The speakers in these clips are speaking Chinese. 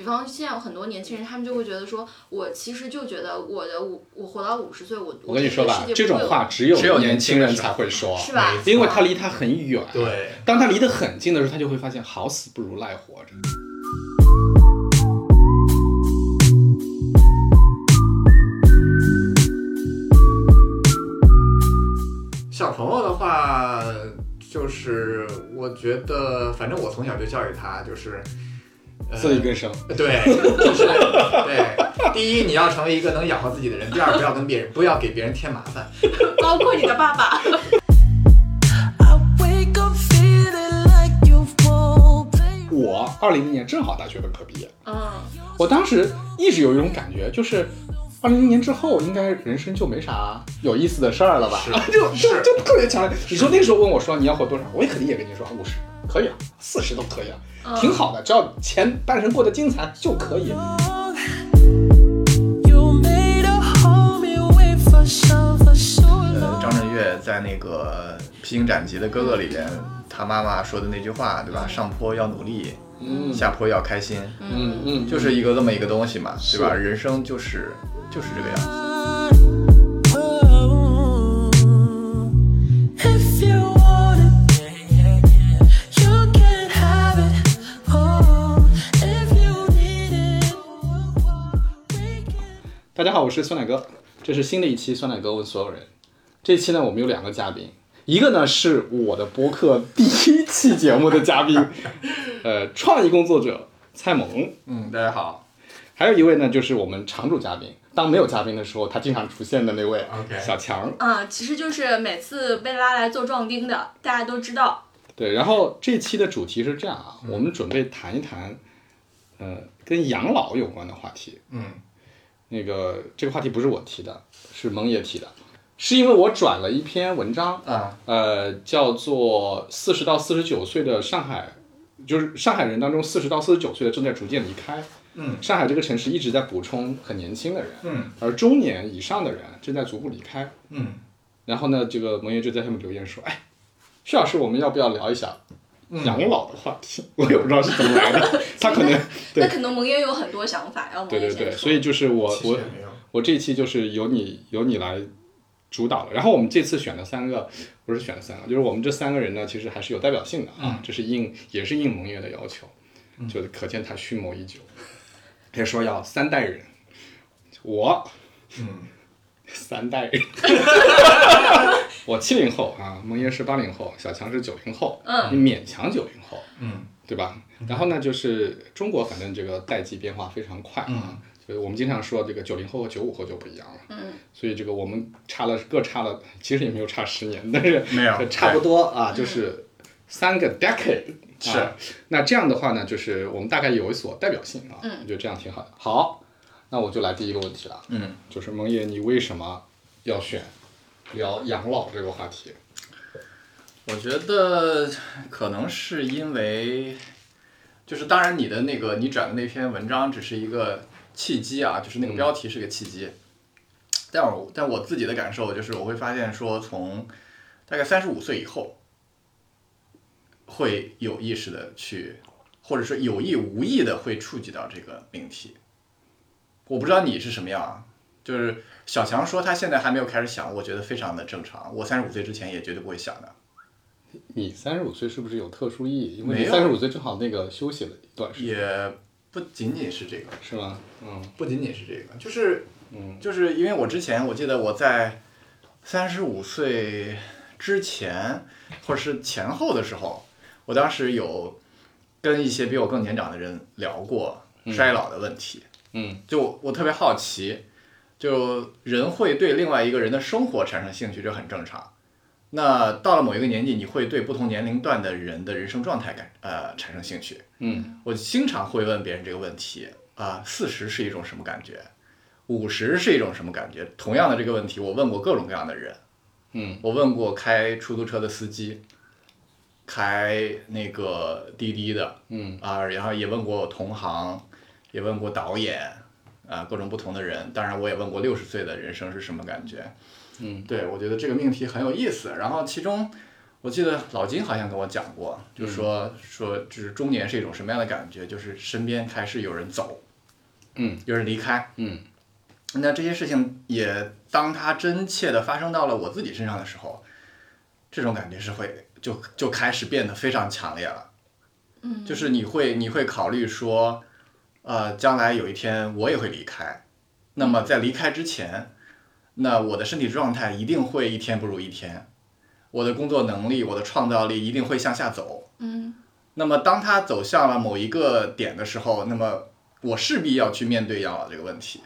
比方现在有很多年轻人，他们就会觉得说，我其实就觉得我的五，我活到五十岁，我我跟你说吧这种话只有只有年轻人年轻人才会说，是吧？因为他离他很远。对，当他离得很近的时候，他就会发现好死不如赖活着。小朋友的话，就是我觉得，反正我从小就教育他，就是。呃自力更生，对，就是对。第一，你要成为一个能养活自己的人；第二，不要跟别人，不要给别人添麻烦。包括你的爸爸。我二零年正好大学本科毕业，嗯，我当时一直有一种感觉，就是二零年之后应该人生就没啥有意思的事儿了吧？是 就就就特别强烈。你说那时候问我说你要活多少，我也肯定也跟你说五十，可以啊，四十都可以啊，挺好的，只要前半生过得精彩就可以。呃.张震岳在那个《披荆斩棘的哥哥》里边，他妈妈说的那句话，对吧？上坡要努力，嗯下坡要开心，嗯嗯，就是一个这么一个东西嘛，对吧？人生就是就是这个样子。If you 大家好，我是酸奶哥，这是新的一期酸奶哥问所有人。这期呢，我们有两个嘉宾，一个呢是我的播客第一期节目的嘉宾，呃，创意工作者蔡萌，嗯，大家好。还有一位呢就是我们常驻嘉宾，当没有嘉宾的时候，他经常出现的那位小强。啊，其实就是每次被拉来做壮丁的，大家都知道。对，然后这期的主题是这样啊，我们准备谈一谈，呃，跟养老有关的话题。嗯，那个这个话题不是我提的，是蒙爷提的，是因为我转了一篇文章，啊，呃，叫做四十到四十九岁的上海，就是上海人当中四十到四十九岁的正在逐渐离开。嗯，上海这个城市一直在补充很年轻的人，嗯。而中年以上的人正在逐步离开。嗯，然后呢，这个蒙爷就在下面留言说：“哎，徐老师，我们要不要聊一下养老的话题？” 我也不知道是怎么来的，他可能对那可能蒙爷有很多想法，要蒙对对对。所以就是我我。我这一期就是由你由你来主导了。然后我们这次选了三个，不是选了三个，就是我们这三个人呢，其实还是有代表性的啊，这是应也是应蒙爷的要求，就可见他蓄谋已久。他说要三代人，我，嗯，三代人。我七零后啊，蒙爷是八零后，小强是九零后，嗯你勉强九零后，嗯，对吧？然后呢，就是中国反正这个代际变化非常快啊，所以我们经常说这个九零后和九五后就不一样了，嗯，所以这个我们差了各差了，其实也没有差十年，但是没有差不多啊，就是三个 decade。是啊那这样的话呢，就是我们大概有所代表性啊，嗯我觉得这样挺好的。好，那我就来第一个问题了，嗯，就是蒙爷，你为什么要选聊养老这个话题？我觉得可能是因为，就是当然你的那个你转的那篇文章只是一个契机啊，就是那个标题是个契机。但我但我自己的感受就是，我会发现说，从大概三十五岁以后，会有意识的去，或者说有意无意的会触及到这个命题。我不知道你是什么样啊，就是小强说他现在还没有开始想，我觉得非常的正常。我三十五岁之前也绝对不会想的。你三十五岁是不是有特殊意义？因为三十五岁正好那个休息了一段时间，也不仅仅是这个，是吗？嗯不仅仅是这个，就是嗯就是因为我之前我记得我在三十五岁之前或者是前后的时候，我当时有跟一些比我更年长的人聊过衰老的问题，嗯就我特别好奇，就人会对另外一个人的生活产生兴趣，这很正常。那到了某一个年纪，你会对不同年龄段的人的人生状态感呃产生兴趣。嗯我经常会问别人这个问题啊，四十是一种什么感觉？五十是一种什么感觉？同样的这个问题，我问过各种各样的人，嗯我问过开出租车的司机，开那个滴滴的嗯啊，然后也问过同行，也问过导演啊，各种不同的人。当然，我也问过六十岁的人生是什么感觉。嗯，对，我觉得这个命题很有意思。然后其中我记得老金好像跟我讲过，就是说、说就是中年是一种什么样的感觉，就是身边开始有人走，嗯，有人离开，嗯，那这些事情也当它真切的发生到了我自己身上的时候，这种感觉是会就就开始变得非常强烈了。嗯，就是你会你会考虑说，呃，将来有一天我也会离开，那么在离开之前，那我的身体状态一定会一天不如一天，我的工作能力、我的创造力一定会向下走。嗯那么当它走向了某一个点的时候，那么我势必要去面对养老这个问题。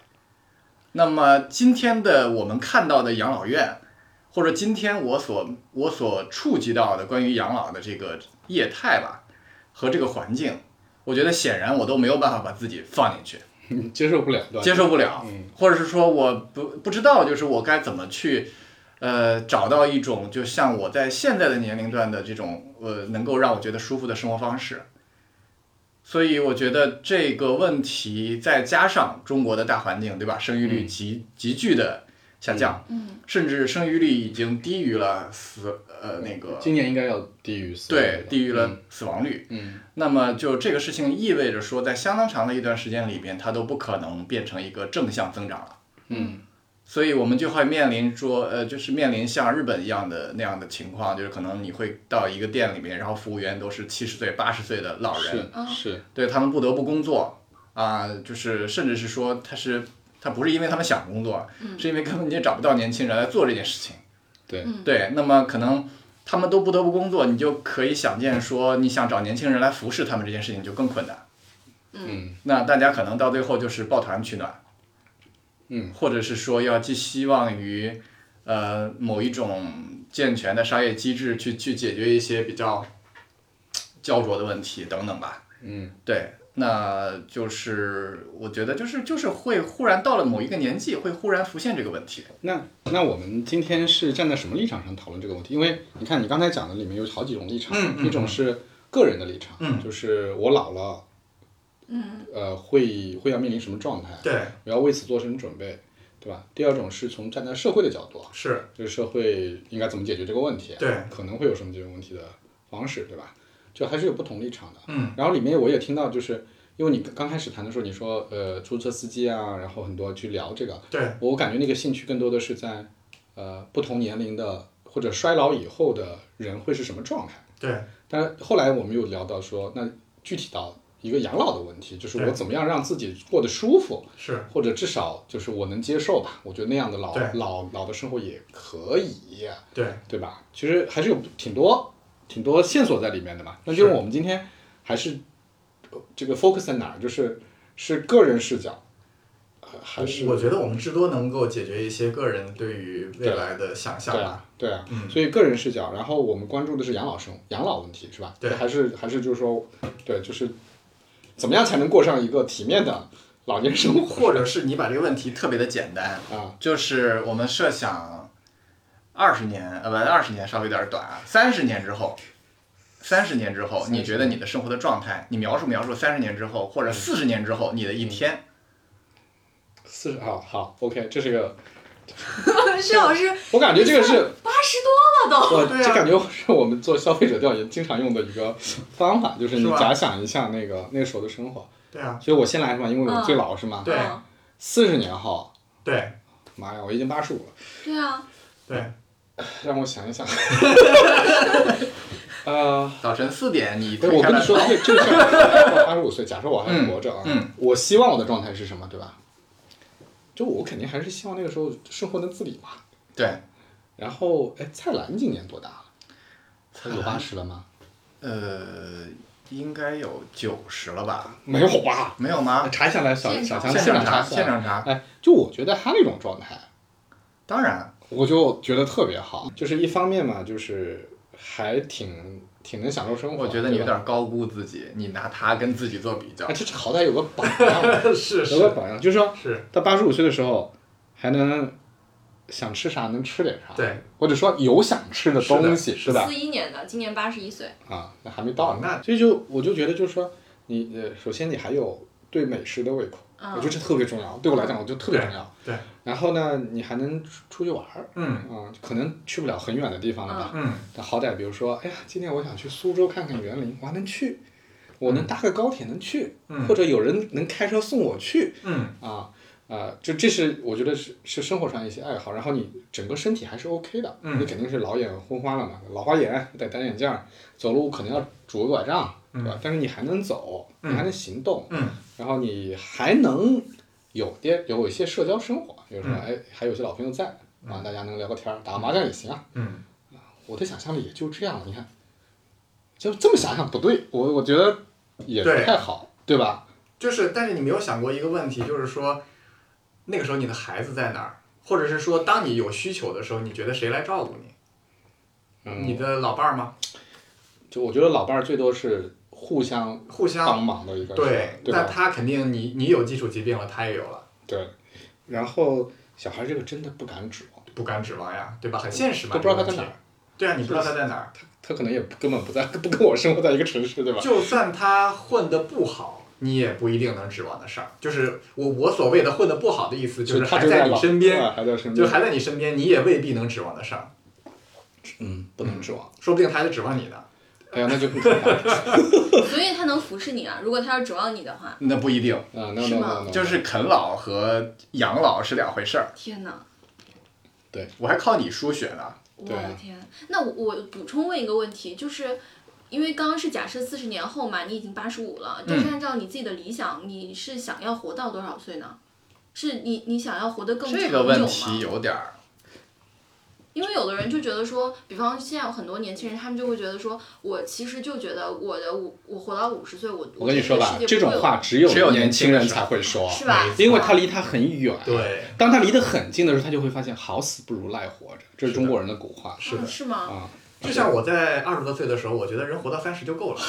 那么今天的我们看到的养老院，或者今天我所我所触及到的关于养老的这个业态吧，和这个环境，我觉得显然我都没有办法把自己放进去。嗯接受不了，接受不了，嗯或者是说我不不知道，就是我该怎么去，呃，找到一种就像我在现在的年龄段的这种呃，能够让我觉得舒服的生活方式。所以我觉得这个问题再加上中国的大环境，对吧？生育率急急剧的下降，嗯。甚至生育率已经低于了死呃那个。今年应该要低于死亡对低于了死亡率。嗯。那么就这个事情意味着说，在相当长的一段时间里边，它都不可能变成一个正向增长了。嗯。所以我们就会面临说，呃，就是面临像日本一样的那样的情况，就是可能你会到一个店里面，然后服务员都是七十岁、八十岁的老人，是是。对他们不得不工作啊、就是甚至是说他是他不是因为他们想工作，是因为根本就找不到年轻人来做这件事情。对对，那么可能他们都不得不工作，你就可以想见说，你想找年轻人来服侍他们这件事情就更困难。嗯那大家可能到最后就是抱团取暖，嗯，或者是说要寄希望于呃某一种健全的商业机制去去解决一些比较焦灼的问题等等吧。嗯对，那就是我觉得就是就是会忽然到了某一个年纪，会忽然浮现这个问题。那那我们今天是站在什么立场上讨论这个问题？因为你看你刚才讲的里面有好几种立场，嗯嗯一种是个人的立场，嗯就是我老了，嗯呃，会会要面临什么状态，对，我要为此做什么准备，对吧？第二种是从站在社会的角度，是，这个社会应该怎么解决这个问题，对，可能会有什么解决问题的方式，对吧？就还是有不同立场的。嗯，然后里面我也听到，就是因为你刚开始谈的时候，你说呃出租车司机啊，然后很多去聊这个，对，我感觉那个兴趣更多的是在呃不同年龄的或者衰老以后的人会是什么状态。对，但是后来我们又聊到说，那具体到一个养老的问题，就是我怎么样让自己过得舒服，是，或者至少就是我能接受吧。我觉得那样的老老老的生活也可以，对，对吧？其实还是有挺多挺多线索在里面的嘛。那就是我们今天还是呃这个 focus 在哪儿？就是是个人视角，呃还是我觉得我们至多能够解决一些个人对于未来的想象吧。对啊，对啊，嗯所以个人视角，然后我们关注的是养老生养老问题，是吧？对还是还是就是说，对，就是怎么样才能过上一个体面的老年生活或者是你把这个问题特别的简单，啊？就是我们设想二十年，呃，不，二十年稍微有点短啊，三十年之后，三十年之后，你觉得你的生活的状态，你描述描述三十年之后或者四十年之后你的一天，四十啊好，OK，这是个，薛老师我感觉这个是八十多了都。我这感觉是我们做消费者调研经常用的一个方法，就是你假想一下那个那个时候的生活。对啊，所以我先来是吧？因为我嗯最老是吗？对嗯四十年后，对妈呀，我已经八十五了，对啊，对，让我想一想。呃，早晨四点你我跟你说，这这个事儿，我八十五岁，假设我还活着啊，嗯嗯我希望我的状态是什么，对吧？就我肯定还是希望那个时候生活能自理嘛。对，然后，哎，蔡澜今年多大了？蔡有八十了吗？呃，应该有九十了吧？没有吧？没有吗？查一下来，小小强现场查，现场查，哎，就我觉得他那种状态，当然，我就觉得特别好。就是一方面嘛，就是还挺挺能享受生活。我觉得你有点高估自己，你拿他跟自己做比较哎，，这好歹有个榜样，是有个榜样，就是说是，到八十五岁的时候，还能想吃啥能吃点啥，对，或者说有想吃的东西，是是吧？四一年的，今年八十一岁。啊，那还没到那所以就我就觉得就是说，你呃，首先你还有对美食的胃口，嗯我觉得这特别重要。对我来讲，我觉得特别重要。对。然后呢，你还能出出去玩儿，嗯。啊、可能去不了很远的地方了吧？嗯。但好歹比如说，哎呀，今天我想去苏州看看园林，我还能去，我能搭个高铁能去，嗯。或者有人能开车送我去，嗯。啊啊，这这是我觉得是是生活上一些爱好，然后你整个身体还是 OK 的，嗯。你肯定是老眼昏花了嘛，老花眼戴单眼镜儿，走路可能要拄个拐杖，对吧？但是你还能走，你还能行动，嗯。然后你还能有点有一些社交生活，比如说嗯哎还有些老朋友在啊，大家能聊个天儿，打个麻将也行啊。嗯我的想象力也就这样了，你看，就这么想想不对，我我觉得也不太好，对吧？就是，但是你没有想过一个问题，就是说，那个时候你的孩子在哪儿，或者是说，当你有需求的时候，你觉得谁来照顾你？嗯，你的老伴儿吗？就我觉得老伴儿最多是互相互相帮忙的一个，对？那他肯定你你有基础疾病了，他也有了，对，然后小孩这个真的不敢指望，不敢指望呀，对吧？很现实嘛，都不知道他在哪儿。对啊，你不知道他在哪儿。他他可能也根本不在，不跟我生活在一个城市，对吧？就算他混的不好，你也不一定能指望得上。就是我我所谓的混的不好的意思，就是还在你身边，还在身边，就还在你身边，你也未必能指望得上，嗯，不能指望。说不定他还在指望你呢。哎呀，那就更可怕了。所以他能服侍你啊。如果他要指望你的话，那不一定，啊，那吗就是啃老和养老是两回事儿。天哪！我还靠你输血呢。我的天！那我我补充问一个问题，就是因为刚刚是假设四十年后嘛，你已经八十五了，但是按照你自己的理想，你是想要活到多少岁呢？是你你想要活得更长这久个问题吗？有点儿，因为有的人就觉得说，比方现在有很多年轻人，他们就会觉得说，我其实就觉得我的五我活到五十岁，我我跟你说吧，这种话只有只有年轻人才会说，是吧？因为他离他很远。对，当他离得很近的时候，他就会发现好死不如赖活着，这是中国人的古话。是是吗？啊，就像我在二十多岁的时候，我觉得人活到三十就够了。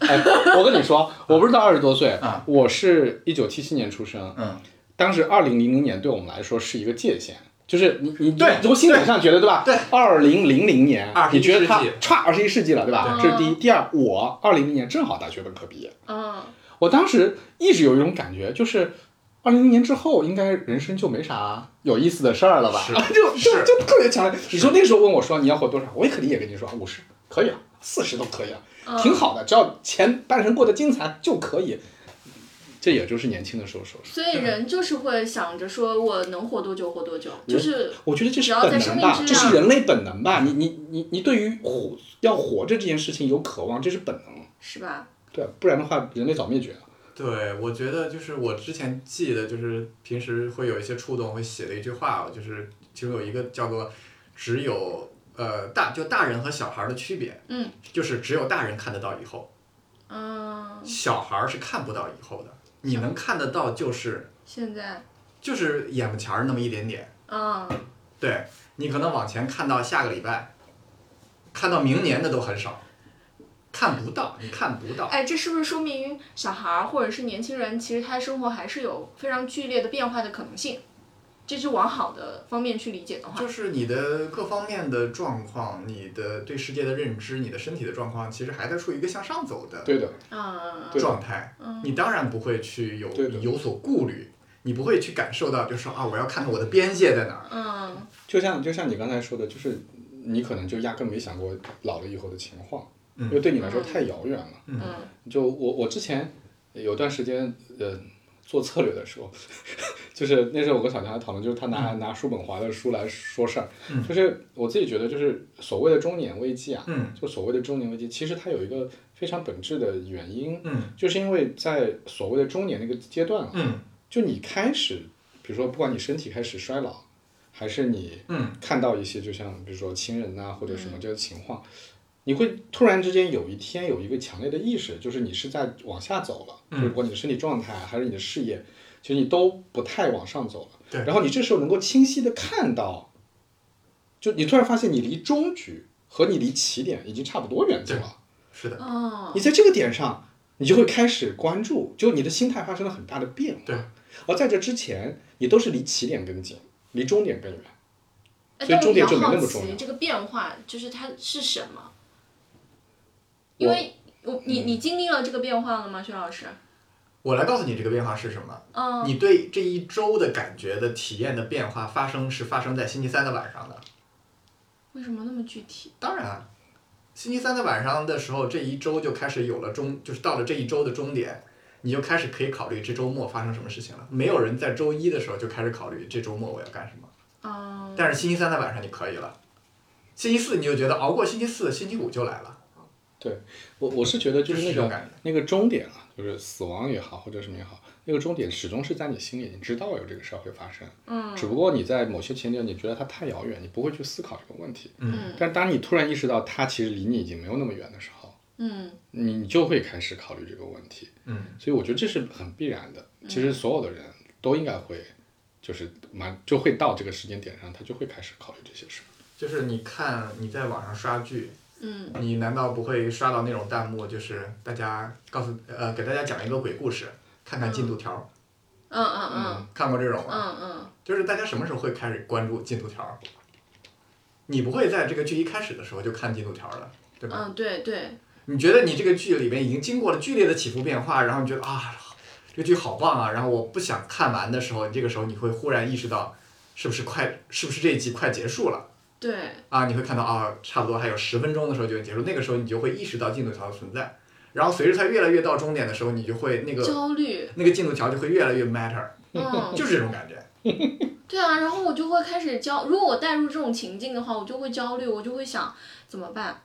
哎，我跟你说，我不是到二十多岁啊，我是一九七七年出生，嗯，当时二零零零年对我们来说是一个界限，就是你你对你从心理上觉得对吧？对，二零零零年，你觉得它世纪歘二十一世纪了对吧？对这是第一，第二，我二零零年正好大学本科毕业，嗯，我当时一直有一种感觉，就是二零零年之后，应该人生就没啥有意思的事儿了吧？是 就就就特别强烈。你说那时候问我说你要活多少，我也肯定也跟你说五十可以啊，四十都可以啊，嗯挺好的，只要前半生过得精彩就可以。这也就是年轻的时候说说。所以人就是会想着说我能活多久活多久，就是我觉得这是本能吧，这是人类本能吧。你你你你对于活要活着这件事情有渴望，这是本能。是吧？对，不然的话人类早灭绝了。对，我觉得就是我之前记得，就是平时会有一些触动会写的一句话，就是其中有一个叫做“只有呃大就大人和小孩儿的区别”，嗯，就是只有大人看得到以后，嗯，小孩儿是看不到以后的。你能看得到就是现在，就是眼巴前儿那么一点点，嗯，对你可能往前看到下个礼拜，看到明年的都很少，看不到，你看不到。哎，这是不是说明小孩儿或者是年轻人，其实他生活还是有非常剧烈的变化的可能性？这是往好的方面去理解的话，就是你的各方面的状况，你的对世界的认知，你的身体的状况，其实还在处于一个向上走的对的，嗯，对状态。你当然不会去有有所顾虑，你不会去感受到，就是说啊，我要看看我的边界在哪儿。嗯，就像就像你刚才说的，就是你可能就压根没想过老了以后的情况，嗯。因为对你来说太遥远了。嗯，就我我之前有段时间呃做策略的时候，就是那时候我跟小强还讨论，就是他拿、拿叔本华的书来说事儿，嗯。就是我自己觉得就是所谓的中年危机啊，嗯。就所谓的中年危机，其实它有一个非常本质的原因，嗯。就是因为在所谓的中年那个阶段啊，嗯就你开始，比如说不管你身体开始衰老，还是你嗯。看到一些就像比如说亲人呐、或者什么这个情况，你会突然之间有一天有一个强烈的意识，就是你是在往下走了，嗯就是不管你的身体状态还是你的事业，其实你都不太往上走了。对然后你这时候能够清晰的看到，就你突然发现你离终局和你离起点已经差不多远走了。是的，哦你，在这个点上，你就会开始关注，就你的心态发生了很大的变化。对，而在这之前，你都是离起点更近，离终点更远。哎所以终点就没那么重要奇这个变化就是它是什么？因为我你你经历了这个变化了吗，薛老师？我来告诉你这个变化是什么。嗯，你对这一周的感觉的体验的变化发生是发生在星期三的晚上的。为什么那么具体？当然啊，星期三的晚上的时候，这一周就开始有了终，就是到了这一周的终点，你就开始可以考虑这周末发生什么事情了。没有人在周一的时候就开始考虑这周末我要干什么，嗯，但是星期三的晚上你可以了。星期四你就觉得熬过星期四，星期五就来了，我我是觉得就是那个。那个终点啊，就是死亡也好，或者什么也好，那个终点始终是在你心里，你知道有这个事儿会发生，嗯只不过你在某些情节你觉得它太遥远，你不会去思考这个问题。嗯但当你突然意识到它其实离你已经没有那么远的时候，嗯你你就会开始考虑这个问题。嗯，所以我觉得这是很必然的。其实所有的人都应该会，就是蛮就会到这个时间点上，他就会开始考虑这些事。就是你看你在网上刷剧，嗯你难道不会刷到那种弹幕，就是大家告诉呃给大家讲一个鬼故事，看看进度条，嗯嗯嗯看过这种吗？嗯嗯就是大家什么时候会开始关注进度条？你不会在这个剧一开始的时候就看进度条的，对吧？嗯，对对，你觉得你这个剧里面已经经过了剧烈的起伏变化，然后你觉得啊，这个剧好棒啊，然后我不想看完的时候，你这个时候你会忽然意识到，是不是快，是不是这一集快结束了？对，啊，你会看到啊，差不多还有十分钟的时候就结束，那个时候你就会意识到进度条的存在，然后随着它越来越到终点的时候，你就会那个焦虑，那个进度条就会越来越 matter，嗯，就是这种感觉。对啊，然后我就会开始焦，如果我带入这种情境的话，我就会焦虑，我就会想怎么办。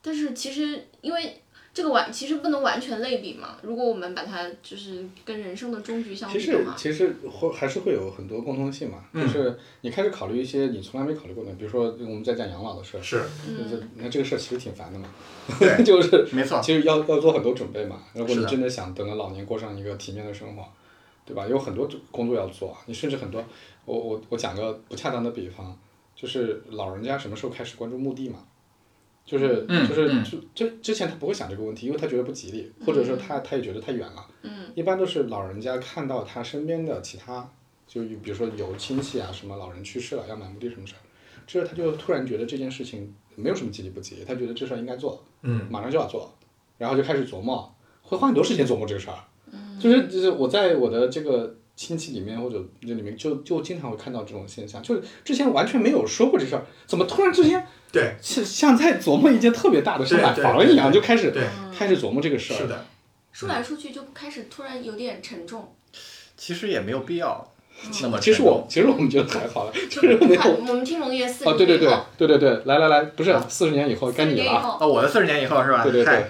但是其实因为这个完其实不能完全类比嘛，如果我们把它就是跟人生的终局相比的话，实其实会还是会有很多共通性嘛，就是你开始考虑一些你从来没考虑过的，比如说我们在讲养老的事儿，是，那这那这个事儿其实挺烦的嘛，对 就是没错。其实要要做很多准备嘛。如果你真的想等到老年过上一个体面的生活，对吧？有很多工作要做啊，你甚至很多，我我我讲个不恰当的比方，就是老人家什么时候开始关注墓地嘛？就是嗯就是嗯就就之前他不会想这个问题，因为他觉得不吉利，或者说他他也觉得太远了。嗯一般都是老人家看到他身边的其他，就比如说有亲戚啊，什么老人去世了要买墓地什么事儿，这他就突然觉得这件事情没有什么吉利不吉利，他觉得这事儿应该做，嗯，马上就要做，然后就开始琢磨，会花很多时间琢磨这个事儿。就是就是我在我的这个亲戚里面或者这里面就就经常会看到这种现象，就是之前完全没有说过这事儿，怎么突然之间对。像像在琢磨一件特别大的事，买对对房一样，就开始对，开始琢磨这个事儿。是的，说来说去就开始突然有点沉重，其实也没有必要那么其实我其实我们觉得还好了，就就是没有我们听龙爷四哦，对对对十年后，对对对，来来来，不是四十年以后该你了啊！我的四十年以后是吧？对对对，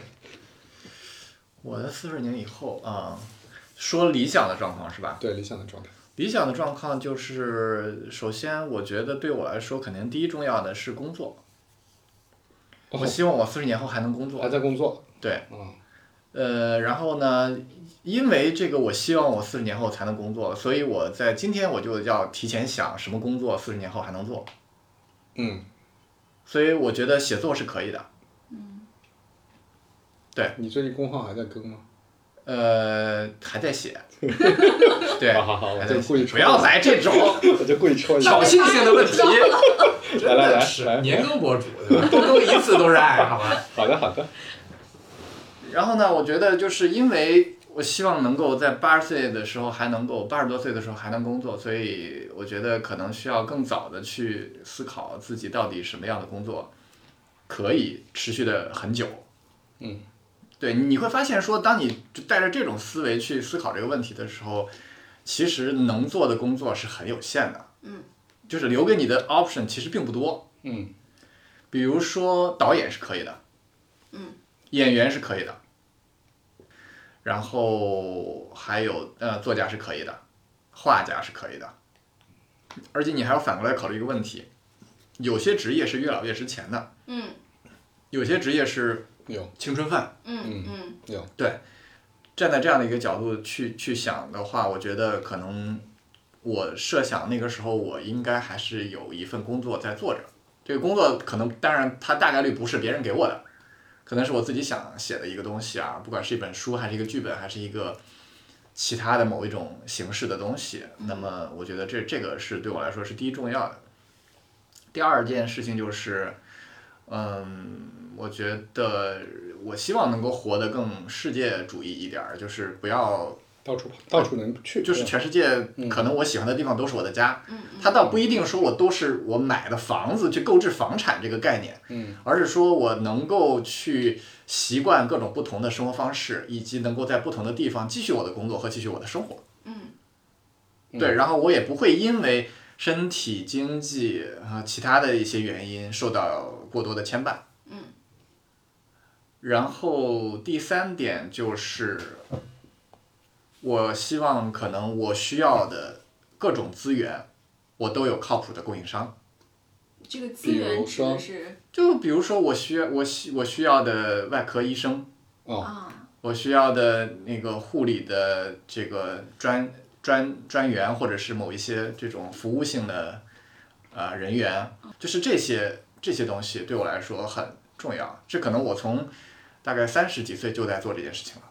我的四十年以后啊、说理想的状况是吧？对理想的状态。理想的状况就是，首先我觉得对我来说，肯定第一重要的是工作。哦我希望我四十年后还能工作还。在工作，对，嗯，呃，然后呢，因为这个，我希望我四十年后才能工作，所以我在今天我就要提前想什么工作四十年后还能做。嗯，所以我觉得写作是可以的。嗯。对你最近工号还在更吗？呃，还在写。对，好好好，我就故意不要来这种我就故意戳一下 挑。衅性的问题。来来来年更博主，对吧？多更一次都是爱，好吧？好的好的，然后呢，我觉得就是因为我希望能够在八十岁的时候还能够八十多岁的时候还能工作，所以我觉得可能需要更早的去思考自己到底什么样的工作可以持续的很久。嗯，对，你会发现说，当你就带着这种思维去思考这个问题的时候，其实能做的工作是很有限的。嗯，就是留给你的 option 其实并不多。嗯。比如说导演是可以的，嗯，演员是可以的，然后还有呃作家是可以的，画家是可以的，而且你还要反过来考虑一个问题，有些职业是越老越值钱的，嗯。有些职业是有青春饭。嗯嗯嗯有，站在这样的一个角度去去想的话，我觉得可能我设想那个时候我应该还是有一份工作在做着。这个工作可能当然它大概率不是别人给我的，可能是我自己想写的一个东西啊，不管是一本书还是一个剧本，还是一个其他的某一种形式的东西。那么我觉得这这个是对我来说是第一重要的。第二件事情就是，嗯，我觉得我希望能够活得更世界主义一点儿，就是不要到处跑，到处能去，就是全世界可能我喜欢的地方都是我的家，它倒不一定说我都是我买的房子去购置房产这个概念，嗯，而是说我能够去习惯各种不同的生活方式，以及能够在不同的地方继续我的工作和继续我的生活。嗯，对，然后我也不会因为身体、经济啊、其他的一些原因受到过多的牵绊。嗯。然后第三点就是，我希望可能我需要的各种资源，我都有靠谱的供应商。这个资源指的是就比如说我需要我需我需要的外科医生，哦，啊，我需要的那个护理的这个专专专员，或者是某一些这种服务性的呃人员，就是这些这些东西对我来说很重要。这可能我从大概三十几岁就在做这件事情了。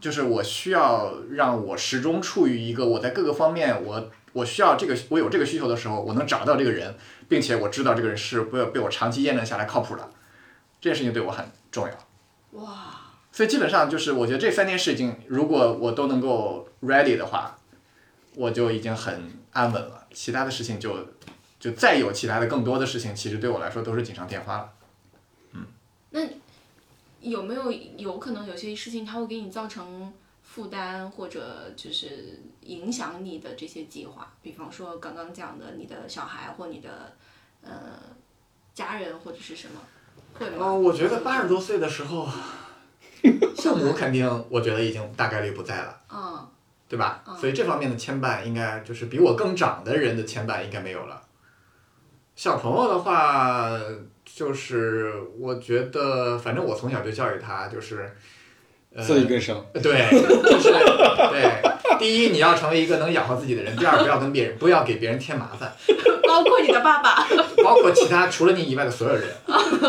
就是我需要让我始终处于一个我在各个方面我我需要这个我有这个需求的时候，我能找到这个人，并且我知道这个人是被被我长期验证下来靠谱的，这件事情对我很重要。哇，所以基本上就是，我觉得这三件事情，如果我都能够 ready 的话，我就已经很安稳了。其他的事情就就再有其他的更多的事情，其实对我来说都是锦上添花了。嗯，那有没有有可能有些事情它会给你造成负担，或者就是影响你的这些计划？比方说刚刚讲的你的小孩或你的呃家人或者是什么，会吗？嗯，我觉得八十多岁的时候，父母肯定，我觉得已经大概率不在了，嗯对吧？嗯所以这方面的牵绊，应该就是比我更长的人的牵绊应该没有了。小朋友的话，就是我觉得，反正我从小就教育他，就是，呃，自力更生。对，就是对。第一，你要成为一个能养活自己的人；第二，不要跟别人，不要给别人添麻烦，包括你的爸爸。包括其他除了你以外的所有人，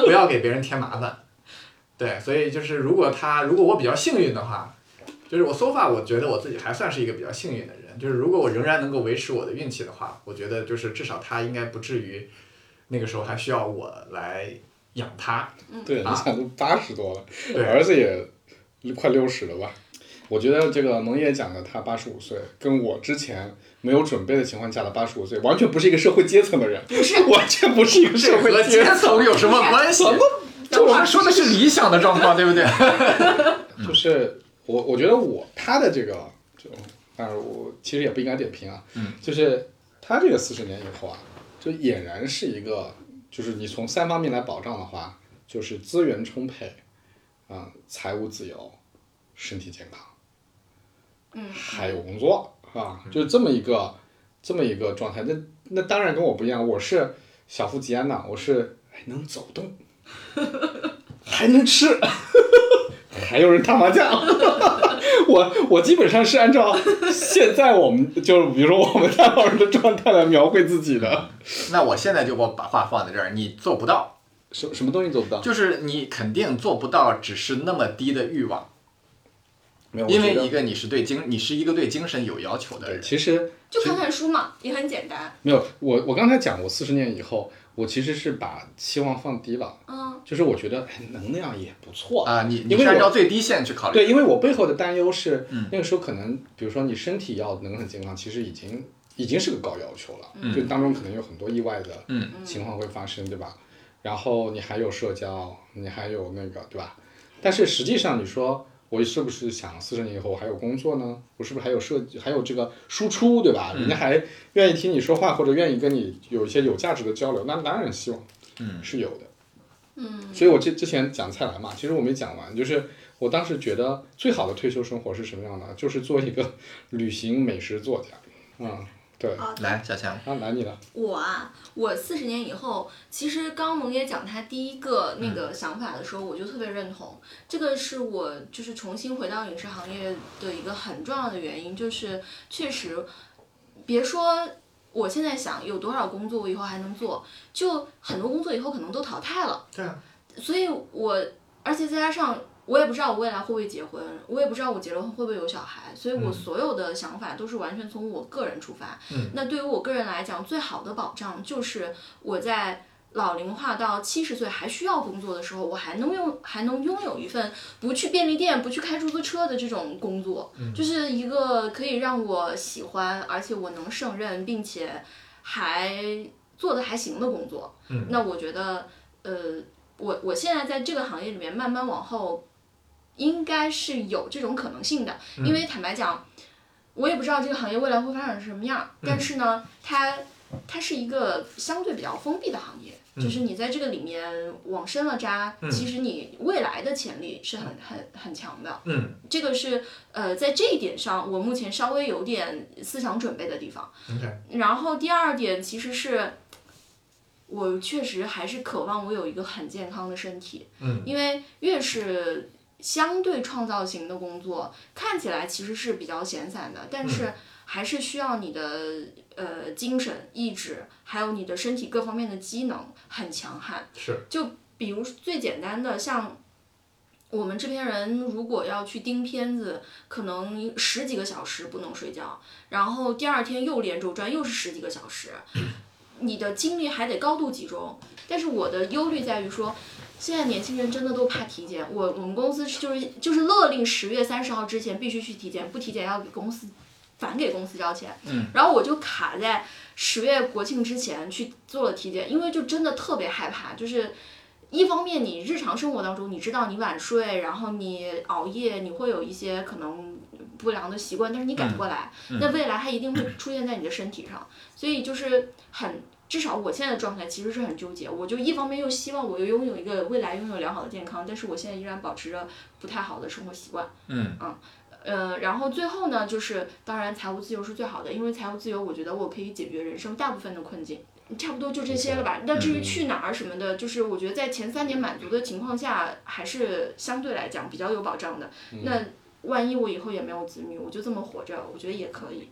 不要给别人添麻烦。对，所以就是如果他，如果我比较幸运的话，就是我 so far 我觉得我自己还算是一个比较幸运的人。就是如果我仍然能够维持我的运气的话，我觉得就是至少他应该不至于那个时候还需要我来养他。对，你想都八十多了，对儿子也快六十了吧？我觉得这个蒙爷讲的他八十五岁，跟我之前没有准备的情况下的八十五岁，完全不是一个社会阶层的人，不是，完全不是一个社会和阶阶层。有什么关系？等会儿我们说的是理想的状况，对不对？就是我我觉得我他的这个就，当然我其实也不应该点评啊，嗯，就是他这个四十年以后啊，就俨然是一个，就是你从三方面来保障的话，就是资源充沛，啊、财务自由，身体健康，嗯，还有工作啊，就这么一个这么一个状态。那那当然跟我不一样，我是小富即安呐，我是还能走动，还能吃，还有人打麻将。我我基本上是按照现在我们就是比如说我们三号人的状态来描绘自己的。那我现在就我把话放在这儿，你做不到，什什么东西做不到？就是你肯定做不到，只是那么低的欲望，没有，因为一个你是对精，你是一个对精神有要求的，人。其实就看看书嘛，也很简单。没有我我刚才讲过四十年以后，我其实是把期望放低了，嗯，就是我觉得哎能那样也不错。啊，你你按照最低线去考虑。对，因为我背后的担忧是，嗯那个时候可能，比如说你身体要能很健康，其实已经已经是个高要求了，嗯就当中可能有很多意外的嗯情况会发生，对吧？然后你还有社交，你还有那个，对吧？但是实际上，你说我是不是想四十年以后我还有工作呢？我是不是还有设计，还有这个输出，对吧？人家还愿意听你说话，或者愿意跟你有一些有价值的交流，那当然希望嗯是有的。嗯，所以我之之前讲蔡澜嘛，其实我没讲完，就是我当时觉得最好的退休生活是什么样的？就是做一个 旅行美食作家。嗯，对。来，小强，啊，来你了。我啊，我四十年以后，其实刚萌姐讲她第一个那个想法的时候，我就特别认同。这个是我就是重新回到影视行业的一个很重要的原因，就是确实，别说我现在想有多少工作我以后还能做，就很多工作以后可能都淘汰了。对啊，所以我而且再加上我也不知道我未来会不会结婚，我也不知道我结了婚会不会有小孩，所以我嗯所有的想法都是完全从我个人出发。嗯那对于我个人来讲，最好的保障就是我在老龄化到七十岁还需要工作的时候，我还能用还能拥有一份不去便利店、不去开出租车的这种工作，就是一个可以让我喜欢，而且我能胜任，并且还做的还行的工作。嗯那我觉得，呃，我我现在在这个行业里面慢慢往后，应该是有这种可能性的，因为坦白讲，我也不知道这个行业未来会发展成什么样，但是呢，它它是一个相对比较封闭的行业。就是你在这个里面往深了扎，其实你未来的潜力是很很很强的。嗯。这个是呃，在这一点上，我目前稍微有点思想准备的地方。然后第二点其实是，我确实还是渴望我有一个很健康的身体，嗯，因为越是相对创造型的工作，看起来其实是比较闲散的，但是还是需要你的呃精神、意志，还有你的身体各方面的机能很强悍。是，就比如最简单的，像我们制片人如果要去盯片子，可能十几个小时不能睡觉，然后第二天又连轴转，又是十几个小时，你的精力还得高度集中。但是我的忧虑在于说，现在年轻人真的都怕体检。我我们公司就是就是勒令十月三十号之前必须去体检，不体检要给公司返给公司交钱。嗯，然后我就卡在十月国庆之前去做了体检，因为就真的特别害怕，就是。一方面，你日常生活当中，你知道你晚睡，然后你熬夜，你会有一些可能不良的习惯，但是你改不过来，那未来它一定会出现在你的身体上，所以就是很，至少我现在的状态其实是很纠结。我就一方面又希望我又拥有一个未来拥有良好的健康，但是我现在依然保持着不太好的生活习惯。嗯嗯呃，然后最后呢，就是当然财务自由是最好的，因为财务自由，我觉得我可以解决人生大部分的困境，差不多就这些了吧。那至于去哪儿什么的，就是我觉得在前三年满足的情况下，还是相对来讲比较有保障的。那万一我以后也没有子女，我就这么活着，我觉得也可以。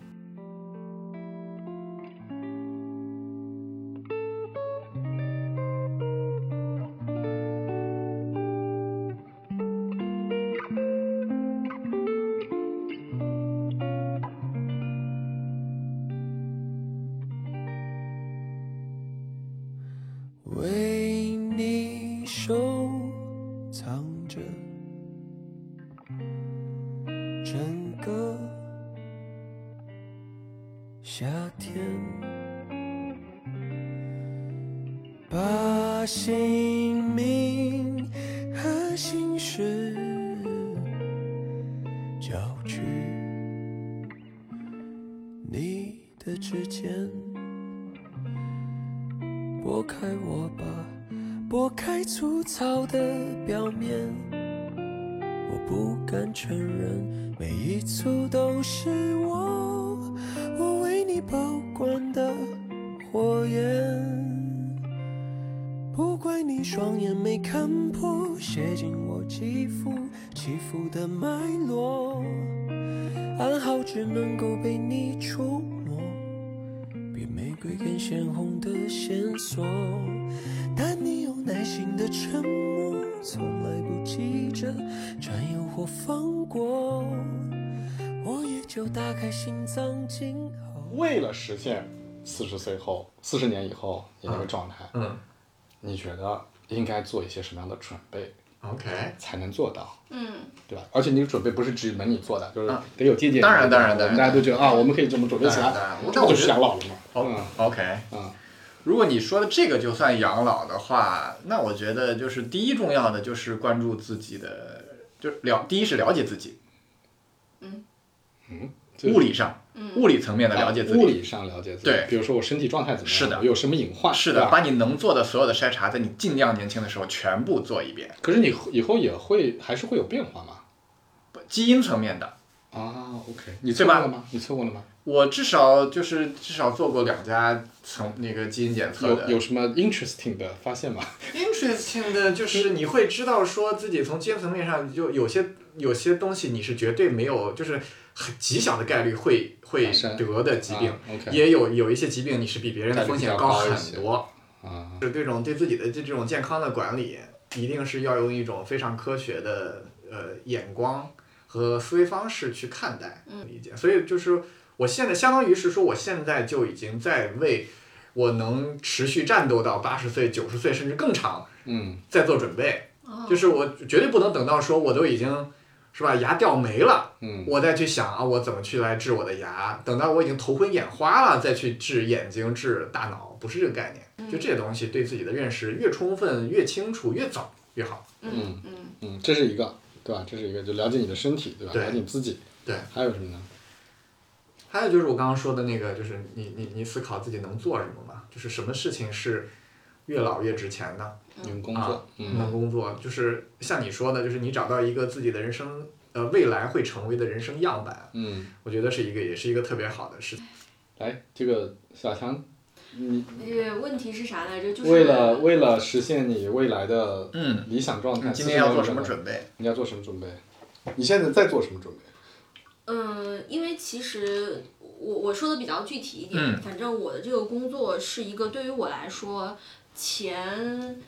保管的火焰。不怪你双眼没看破，写进我肌肤起伏的脉络，暗号只能够被你触摸。比玫瑰更鲜红的线索，但你有耐心的沉默，从来不急着占有或放过，我也就打开心脏静候。为了实现四十岁后、四十年以后你那个状态，嗯你觉得应该做一些什么样的准备，OK，才能做到？嗯，对吧？而且你的准备不是只能你做的，就是啊得有借鉴。当然当然当然。大家都觉得啊，我们可以这么准备起来那我觉得养老了嘛？哦嗯。OK，嗯。如果你说的这个就算养老的话，那我觉得就是第一重要的就是关注自己的，就是了第一是了解自己，嗯。嗯物理上，物理层面的了解自己，啊物理上了解自己。对比如说我身体状态怎么样，是的我有什么隐患，是的，把你能做的所有的筛查，在你尽量年轻的时候全部做一遍，可是你以后也会还是会有变化吗？基因层面的。啊，OK，你测过了吗？你测过了吗？我至少就是至少做过两家从那个基因检测的，有有什么 interesting 的发现吗？interesting 的就是你会知道说自己从基因层面上就有些有些东西你是绝对没有，就是很极小的概率会会得的疾病，也有有一些疾病你是比别人的风险高很多。啊，是这种对自己的这这种健康的管理，一定是要用一种非常科学的呃眼光和思维方式去看待理解。所以就是我现在相当于是说，我现在就已经在为我能持续战斗到八十岁、九十岁甚至更长，嗯再做准备。哦就是我绝对不能等到说我都已经是吧牙掉没了，嗯我再去想啊我怎么去来治我的牙，等到我已经头昏眼花了再去治眼睛、治大脑，不是这个概念。就这些东西对自己的认识越充分、越清楚、越早越好。嗯嗯嗯，这是一个，对吧？这是一个，就了解你的身体，对吧？对了解你自己。对。还有什么呢？还有就是我刚刚说的那个，就是你你你思考自己能做什么嘛，就是什么事情是越老越值钱的。你们工作能工作，就是像你说的，就是你找到一个自己的人生，呃，未来会成为的人生样板，嗯，我觉得是一个，也是一个特别好的事情。来，这个小强，你呃，问题是啥来着？就是为了为了实现你未来的嗯理想状态，你今天要做什么？准备？你要做什么准备？你现在在做什么准备？嗯，因为其实我我说的比较具体一点，嗯反正我的这个工作是一个对于我来说前。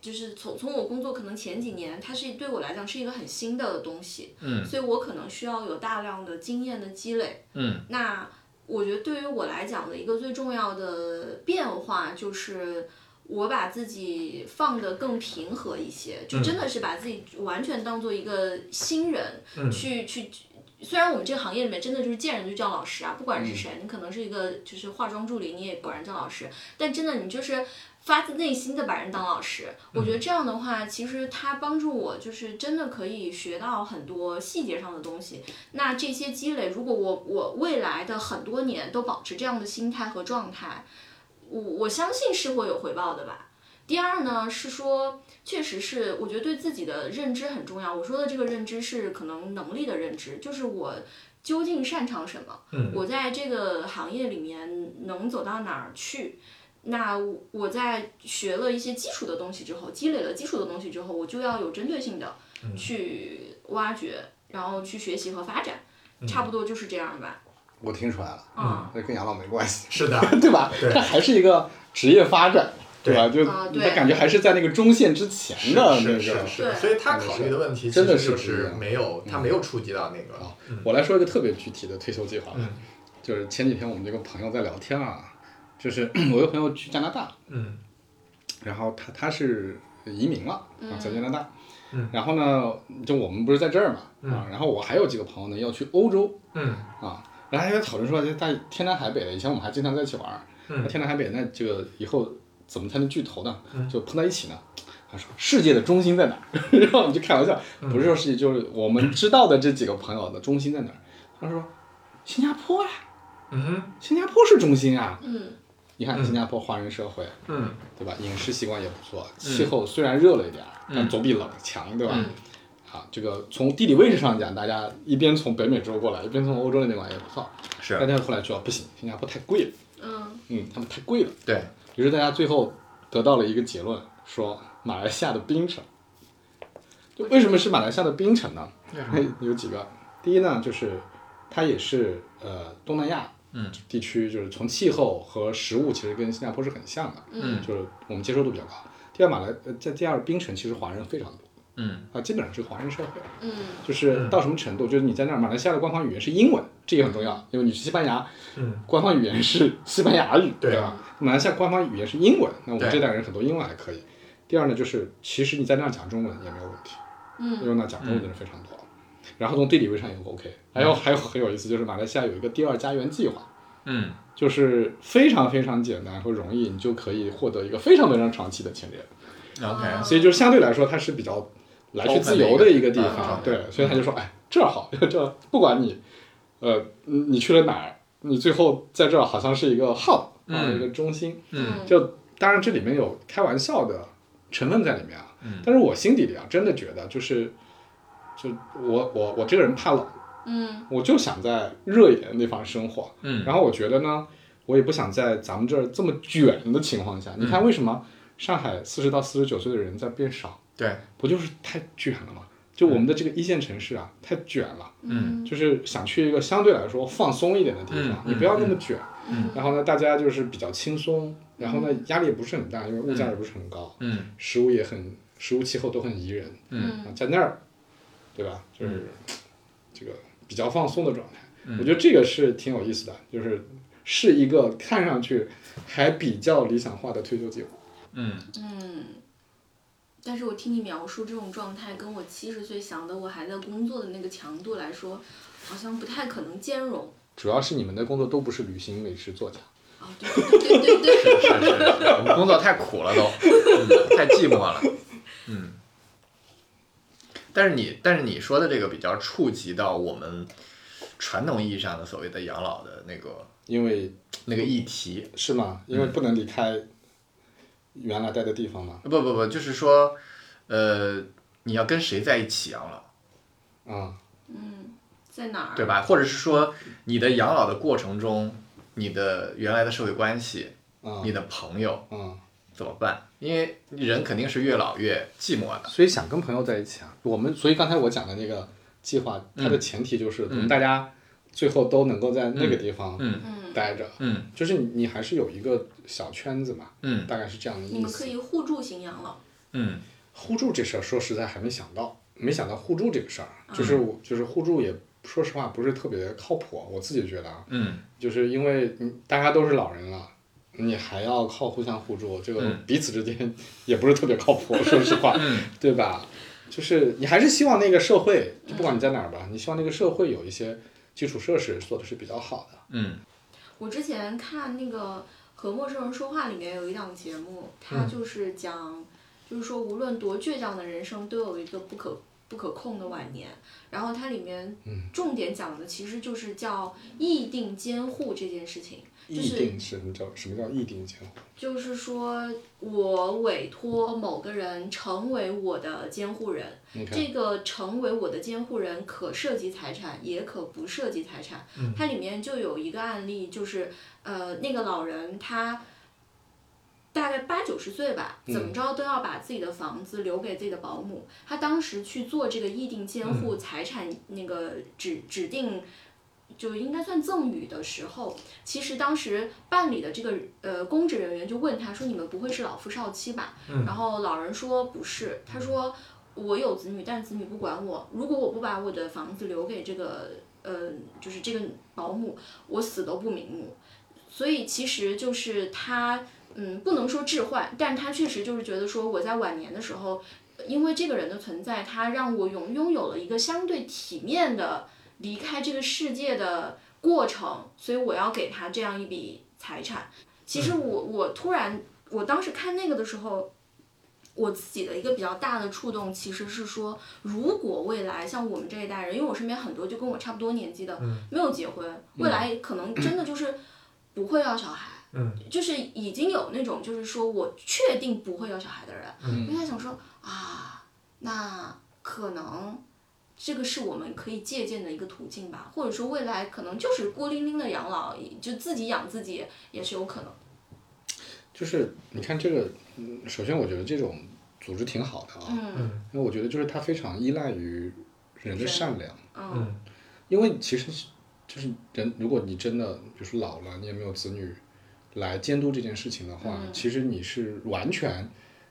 就是从从我工作可能前几年，它是对我来讲是一个很新的东西，嗯所以我可能需要有大量的经验的积累。嗯那我觉得对于我来讲的一个最重要的变化就是。我把自己放得更平和一些，就真的是把自己完全当做一个新人、嗯去去。虽然我们这个行业里面真的就是见人就叫老师啊，不管是谁，你可能是一个就是化妆助理，你也管人叫老师，但真的你就是发自内心的把人当老师。我觉得这样的话，其实它帮助我就是真的可以学到很多细节上的东西。那这些积累，如果我我未来的很多年都保持这样的心态和状态，我我相信是会有回报的吧。第二呢是说，确实是我觉得对自己的认知很重要。我说的这个认知是可能能力的认知，就是我究竟擅长什么，嗯我在这个行业里面能走到哪儿去。那我在学了一些基础的东西之后，积累了基础的东西之后，我就要有针对性的去挖掘，然后去学习和发展，差不多就是这样吧。我听出来了，嗯，那跟养老没关系，是的，对吧？对它还是一个职业发展，对吧？就你的感觉还是在那个中线之前的那是是个。是所以他考虑的问题其真的是没有，他没有触及到那个。啊，我来说一个特别具体的退休计划吧，嗯。就是前几天我们这个朋友在聊天啊，就是 我有个朋友去加拿大，嗯。然后他他是移民了啊，在加拿大，嗯。然后呢，就我们不是在这儿嘛，啊，然后我还有几个朋友呢要去欧洲嗯。啊，然后还在讨论说，就在天南海北的，以前我们还经常在一起玩儿，嗯。那天南海北那这个以后怎么才能聚头呢？就碰到一起呢？他说世界的中心在哪儿？然后我们就开玩笑，不是说世界，就是我们知道的这几个朋友的中心在哪儿？他说新加坡啊、嗯新加坡是中心啊。嗯你看新加坡华人社会，嗯对吧？饮食习惯也不错，气候虽然热了一点但总比冷强，对吧？啊，这个从地理位置上讲，大家一边从北美洲过来，一边从欧洲那边过来也不错。是大家后来说不行，新加坡太贵了，嗯嗯，他们太贵了。对，于是大家最后得到了一个结论，说马来西亚的槟城。就为什么是马来西亚的槟城呢？有几个，第一呢，就是它也是呃东南亚嗯地区，就是从气候和食物其实跟新加坡是很像的，嗯就是我们接受度比较高。第二，马来呃在第二槟城其实华人非常多嗯。啊，基本上是华人社会。嗯。就是到什么程度，就是你在那儿，马来西亚的官方语言是英文，这也很重要，因为你是西班牙，嗯。官方语言是西班牙语，对吧？马来西亚官方语言是英文，那我们这代人很多英文还可以。第二呢，就是其实你在那儿讲中文也没有问题，嗯。因嗯为那儿讲中文的人非常多。然后从地理位上也 OK，还有还有很有意思，就是马来西亚有一个第二家园计划，嗯。就是非常非常简单和容易，你就可以获得一个非常非常长期的签证。，OK，啊所以就相对来说，它是比较来去自由的一个地嗯方，嗯对，所以他就说，哎，这儿好，这不管你，呃，你你去了哪儿，你最后在这儿好像是一个 hub 一个中心，嗯就当然这里面有开玩笑的成分在里面啊，嗯。但是我心底里啊，真的觉得就是，就我我我这个人怕冷，嗯我就想在热一点的地方生活，嗯。然后我觉得呢，我也不想在咱们这儿这么卷的情况下，你嗯。看为什么上海四十到四十九岁的人在变少？对，不就是太卷了吗？就我们的这个一线城市啊，太卷了，嗯。就是想去一个相对来说放松一点的地方，嗯。你不要那么卷。嗯。然后呢，大家就是比较轻松，然后呢，压力也不是很大，因为物价也不是很高，嗯。食物也很，食物气候都很宜人，嗯。啊在那儿，对吧？就是这个比较放松的状态。嗯。我觉得这个是挺有意思的，就是是一个看上去还比较理想化的退休计划。嗯，嗯，但是我听你描述这种状态，跟我七十岁想的我还在工作的那个强度来说，好像不太可能兼容。主要是你们的工作都不是旅行美食作家，哦，对对对对对，是是是，我们工作太苦了都，嗯太寂寞了，嗯。但是你，但是你说的这个比较触及到我们传统意义上的所谓的养老的那个因为那个议题，是吗？因为不能离开原来待的地方吗。不不不，就是说，呃，你要跟谁在一起养老，啊、嗯，在哪儿？对吧？或者是说，你的养老的过程中，你的原来的社会关系，啊你的朋友啊，怎么办？因为人肯定是越老越寂寞的。所以想跟朋友在一起啊。我们所以刚才我讲的那个计划，它的前提就是我们大家最后都能够在那个地方待着，嗯。就是你你还是有一个小圈子嘛，嗯。大概是这样的意思。你们可以互助型养老。嗯。互助这事儿，说实在还没想到，没想到互助这个事就是我就是互助也说实话不是特别靠谱，我自己觉得啊，嗯。就是因为你大家都是老人了。你还要靠互相互助，这个嗯。彼此之间也不是特别靠谱，说实话，嗯。对吧？就是你还是希望那个社会，就不管你在哪儿吧，你希望那个社会有一些基础设施做的是比较好的。嗯我之前看那个《和陌生人说话》里面有一档节目，它就是讲，就是说无论多倔强的人生都有一个不可不可控的晚年。然后它里面重点讲的其实就是叫议定监护这件事情，就议是定是什么叫什么叫议定监护？就是说我委托某个人成为我的监护人，这个成为我的监护人可涉及财产，也可不涉及财产。它里面就有一个案例，就是呃，那个老人他大概八九十岁吧，怎么着都要把自己的房子留给自己的保姆。他当时去做这个议定监护财产那个指指定。就应该算赠与的时候，其实当时办理的这个呃公职人员就问他说：“你们不会是老夫少妻吧？”然后老人说：“不是。”他说：“我有子女，但子女不管我。如果我不把我的房子留给这个呃，就是这个保姆，我死都不瞑目。所以其实就是他，嗯，不能说置换，但他确实就是觉得说我在晚年的时候，因为这个人的存在，他让我拥拥有了一个相对体面的离开这个世界的过程，所以我要给他这样一笔财产。其实我我突然，我当时看那个的时候。我自己的一个比较大的触动，其实是说，如果未来像我们这一代人，因为我身边很多就跟我差不多年纪的，没有结婚，未来可能真的就是不会要小孩，嗯就是已经有那种就是说我确定不会要小孩的人，嗯我就在想说啊，那可能这个是我们可以借鉴的一个途径吧，或者说未来可能就是孤零零的养老，就自己养自己也是有可能。就是你看这个，嗯首先我觉得这种组织挺好的啊，嗯因为我觉得就是它非常依赖于人的善良，嗯因为其实是就是人，如果你真的比如说老了，你也没有子女来监督这件事情的话，其实你是完全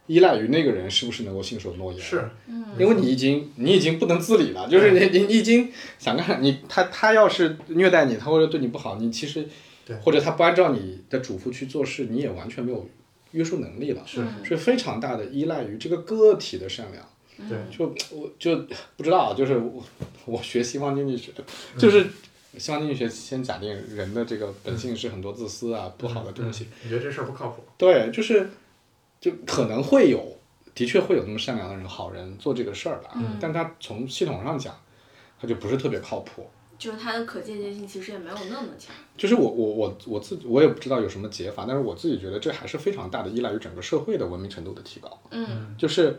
依赖于那个人是不是能够信守诺言，是，因为你已经你已经不能自理了，就是你你你已经想干你他他要是虐待你，他或者对你不好，你其实对。或者他不按照你的嘱咐去做事，你也完全没有约束能力了，是。是非常大的依赖于这个个体的善良。对，就我就不知道啊，就是我我学西方经济学，就是西方经济学先假定人的这个本性是很多自私啊、不好的东西，你觉得这事儿不靠谱？对，就是就可能会有，的确会有那么善良的人、好人做这个事儿吧，但他从系统上讲，他就不是特别靠谱。就是它的可借鉴性其实也没有那么强。就是我我我我自己我也不知道有什么解法，但是我自己觉得这还是非常大的依赖于整个社会的文明程度的提高。嗯就是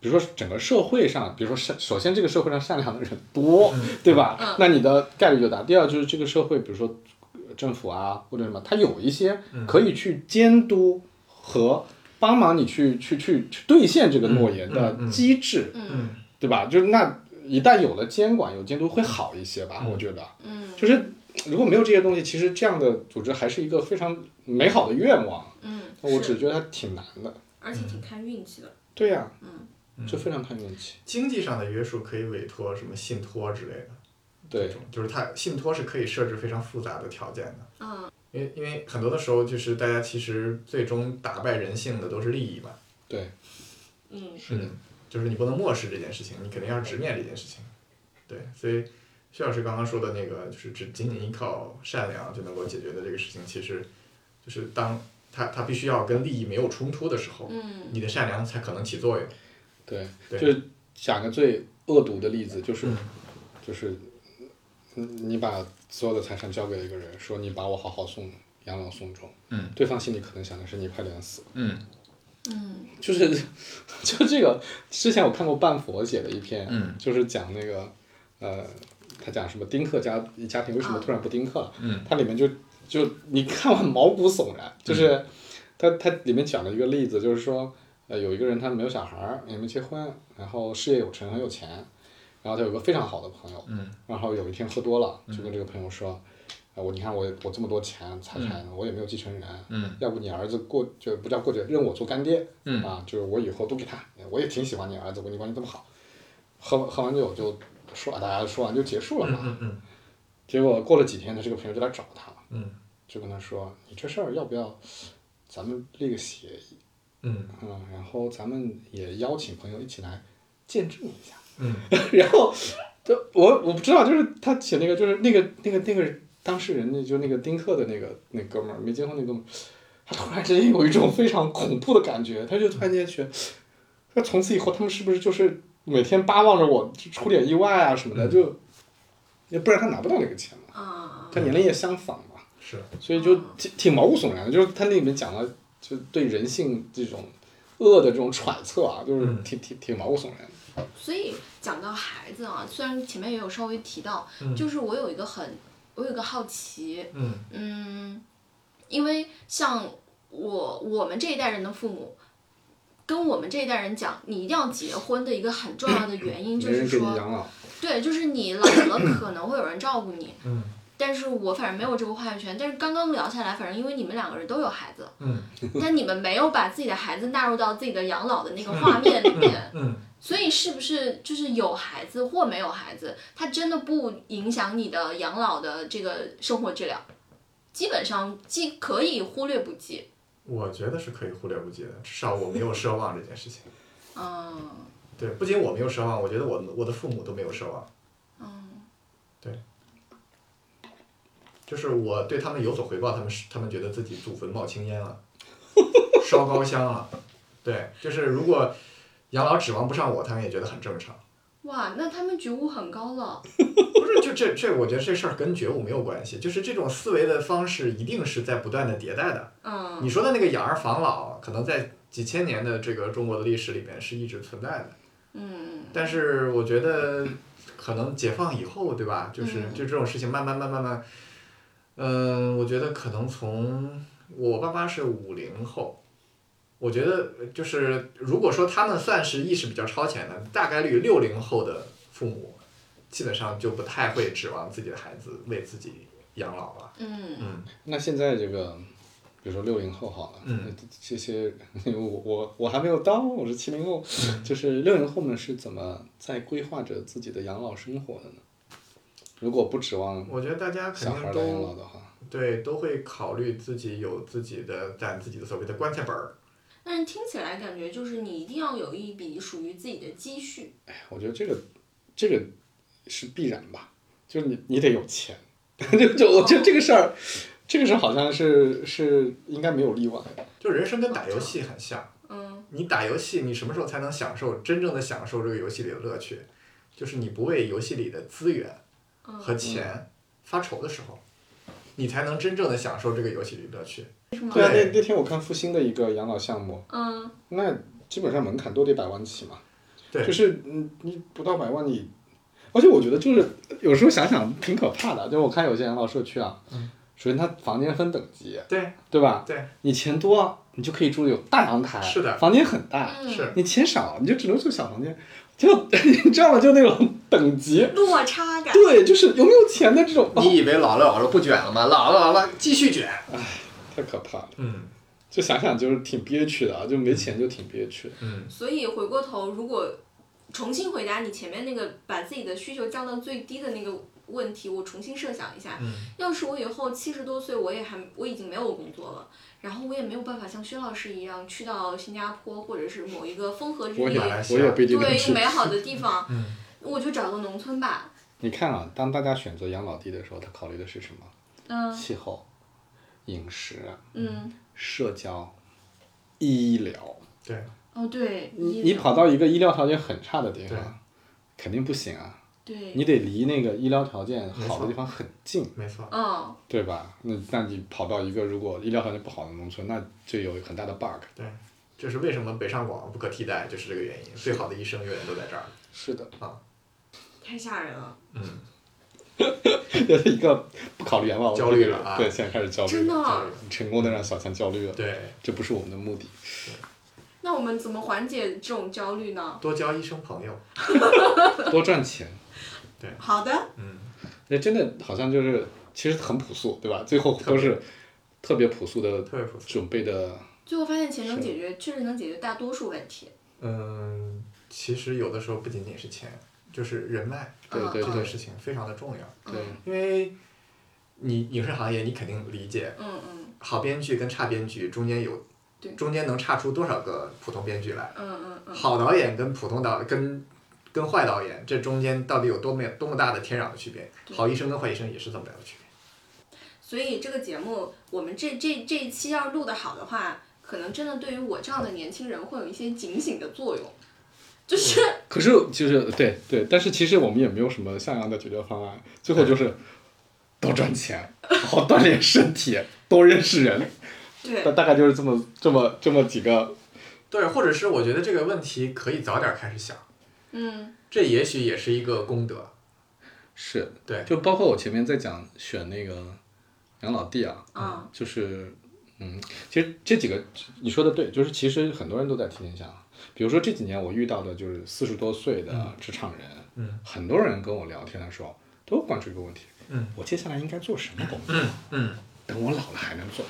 比如说整个社会上，比如说善，首先这个社会上善良的人多，对吧？那你的概率就大。第二就是这个社会，比如说呃政府啊或者什么，它有一些可以去监督和帮忙你去去去去兑现这个诺言的机制，嗯对吧？就是那一旦有了监管有监督会好一些吧，我觉得。嗯就是如果没有这些东西，其实这样的组织还是一个非常美好的愿望。嗯，我是只觉得它挺难的。而且挺看运气的。对呀、嗯，就非常看运气。经济上的约束可以委托什么信托之类的，对就是它信托是可以设置非常复杂的条件的。嗯因为因为很多的时候就是大家其实最终打败人性的都是利益嘛，对，嗯是的，就是你不能漠视这件事情，你肯定要直面这件事情。对，所以薛老师刚刚说的那个，就是只仅仅依靠善良就能够解决的这个事情，其实就是当他他必须要跟利益没有冲突的时候，嗯你的善良才可能起作用。对，对就是讲个最恶毒的例子，就是、嗯就是，嗯你把所有的财产交给了一个人，说你把我好好送养老送终，嗯，对方心里可能想的是你快点死，嗯。嗯。就是就这个，之前我看过半佛写的一篇，嗯。就是讲那个呃，他讲什么丁克家家庭为什么突然不丁克了，嗯。它里面就就你看完毛骨悚然，就是它它里面讲了一个例子，就是说呃有一个人他没有小孩儿，也没结婚，然后事业有成，很有钱，然后他有个非常好的朋友，嗯。然后有一天喝多了，就跟这个朋友说。啊，我你看我我这么多钱财产，我也没有继承人，嗯。要不你儿子过就不叫过节，认我做干爹，嗯。啊，就是我以后都给他，我也挺喜欢你儿子，我跟你关系这么好，喝喝完酒就说大家说完就结束了嘛，嗯嗯结果过了几天，他这个朋友就来找他，嗯。就跟他说，你这事儿要不要咱们立个协议，嗯。嗯，然后咱们也邀请朋友一起来见证一下，嗯。然后就我我不知道，就是他写那个就是那个那个那个当事人，那就那个丁克的那个那哥们儿没结婚那哥们儿，他突然之间有一种非常恐怖的感觉，他就突然间觉得，那从此以后他们是不是就是每天巴望着我出点意外啊什么的，就，也不然他拿不到那个钱嘛，啊。他年龄也相仿嘛，是。所以就挺挺毛骨悚然的，就是他那里面讲了就对人性这种恶的这种揣测啊，就是嗯。挺挺挺毛骨悚然的。所以讲到孩子啊，虽然前面也有稍微提到，嗯。就是我有一个很，我有一个好奇，嗯。嗯，因为像我我们这一代人的父母，跟我们这一代人讲，你一定要结婚的一个很重要的原因就是说，对，就是你老了可能会有人照顾你，嗯。但是我反正没有这个话语权。但是刚刚聊下来，反正因为你们两个人都有孩子，嗯。但你们没有把自己的孩子纳入到自己的养老的那个画面里面，嗯所以是不是就是有孩子或没有孩子，它真的不影响你的养老的这个生活质量？基本上既可以忽略不计。我觉得是可以忽略不计的，至少我没有奢望这件事情。嗯对，不仅我没有奢望，我觉得我我的父母都没有奢望。嗯对就是我对他们有所回报，他们是他们觉得自己祖坟冒青烟了，烧高香了。对，就是如果养老指望不上我，他们也觉得很正常。哇，那他们觉悟很高了。不是，就这这，我觉得这事儿跟觉悟没有关系，就是这种思维的方式一定是在不断的迭代的。嗯你说的那个养儿防老，可能在几千年的这个中国的历史里面是一直存在的。嗯但是我觉得，可能解放以后，对吧？就是嗯就这种事情慢慢慢慢慢，嗯、我觉得可能从我爸妈是五零后，我觉得就是如果说他们算是意识比较超前的，大概率六零后的父母，基本上就不太会指望自己的孩子为自己养老了。嗯嗯那现在这个，比如说六零后好了，嗯这些，我我我还没有到，我是七零后，嗯 就是六零后们是怎么在规划着自己的养老生活的呢？如果不指望我觉得大家肯定小孩来养老都的话，对都会考虑自己有自己的攒自己的所谓的棺材本儿。但是听起来感觉就是你一定要有一笔属于自己的积蓄。哎，我觉得这个这个是必然吧，就是你你得有钱，就就我觉得这个事儿，这个事儿好像是是应该没有例外的。就人生跟打游戏很像。嗯你打游戏，你什么时候才能享受真正的享受这个游戏里的乐趣？就是你不为游戏里的资源和嗯，钱发愁的时候，你才能真正的享受这个游戏里的乐趣。对啊，那那天我看复兴的一个养老项目，嗯那基本上门槛都得百万起嘛。对就是你，你不到百万你，而且我觉得就是有时候想想挺可怕的，就是我看有些养老社区啊，首先它房间分等级，对对吧？对，你钱多，你就可以住有大阳台，是的房间很大；你钱少，你就只能住小房间，就 你知道吗？就那种等级，落差感。对，就是有没有钱的这种，哦你以为老了老了不卷了吗？老了老了继续卷。太可怕了。嗯就想想就是挺憋屈的啊，就没钱就挺憋屈的。嗯，所以回过头，如果重新回答你前面那个把自己的需求降到最低的那个问题，我重新设想一下，嗯要是我以后七十多岁，我也还我已经没有工作了，然后我也没有办法像薛老师一样去到新加坡或者是某一个风和日丽对一个。美好的地方，嗯我就找个农村吧。你看啊，当大家选择养老地的时候，他考虑的是什么？嗯气候、饮食、嗯，社交、医疗。对，哦对，你你跑到一个医疗条件很差的地方，肯定不行啊！对，你得离那个医疗条件好的地方很近，没错，嗯对吧？那那你跑到一个如果医疗条件不好的农村，那就有很大的 bug。对，这是为什么北上广不可替代，就是这个原因。最好的医生永远都在这儿。是的，啊太吓人了，一个不考虑养老焦虑了啊对，现在开始焦虑真的了，成功的让小强焦虑了，对，这不是我们的目的。那我们怎么缓解这种焦虑呢？多交医生朋友。多赚钱，对好的，嗯，那真的好像就是其实很朴素，对吧？最后都是特别朴素的特别朴素。准备的，最后发现钱能解决，确实能解决大多数问题。嗯，其实有的时候不仅仅是钱，就是人脉对对这件事情非常的重要。对，因为你影视行业，你肯定理解，嗯嗯好编剧跟差编剧中间有对，中间能差出多少个普通编剧来？嗯嗯嗯，好导演跟普通导跟跟坏导演，这中间到底有多么多么大的天壤的区别？好医生跟坏医生也是这么大的区别。所以这个节目，我们这这这一期要录的好的话，可能真的对于我这样的年轻人会有一些警醒的作用，就是可是就是对对，但是其实我们也没有什么像样的解决方案，最后就是多赚钱，好好锻炼身体，多认识人，对。大大概就是这么这么这么几个。对，或者是我觉得这个问题可以早点开始想，嗯。这也许也是一个功德。是，对。就包括我前面在讲选那个养老地啊，啊。就是，嗯，其实这几个你说的对，就是其实很多人都在提前想，比如说这几年我遇到的就是四十多岁的职场人，嗯很多人跟我聊天的时候都关注一个问题，嗯，我接下来应该做什么工作？嗯，等我老了还能做？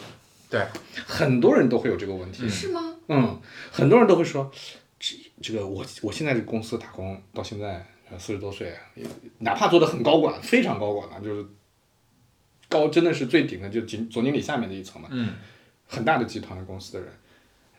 对，很多人都会有这个问题，是吗？嗯，很多人都会说，这这个我我现在这个公司打工到现在呃四十多岁，哪怕做的很高管，非常高管了，就是高真的是最顶的，就经总经理下面的一层嘛，嗯，很大的集团的公司的人，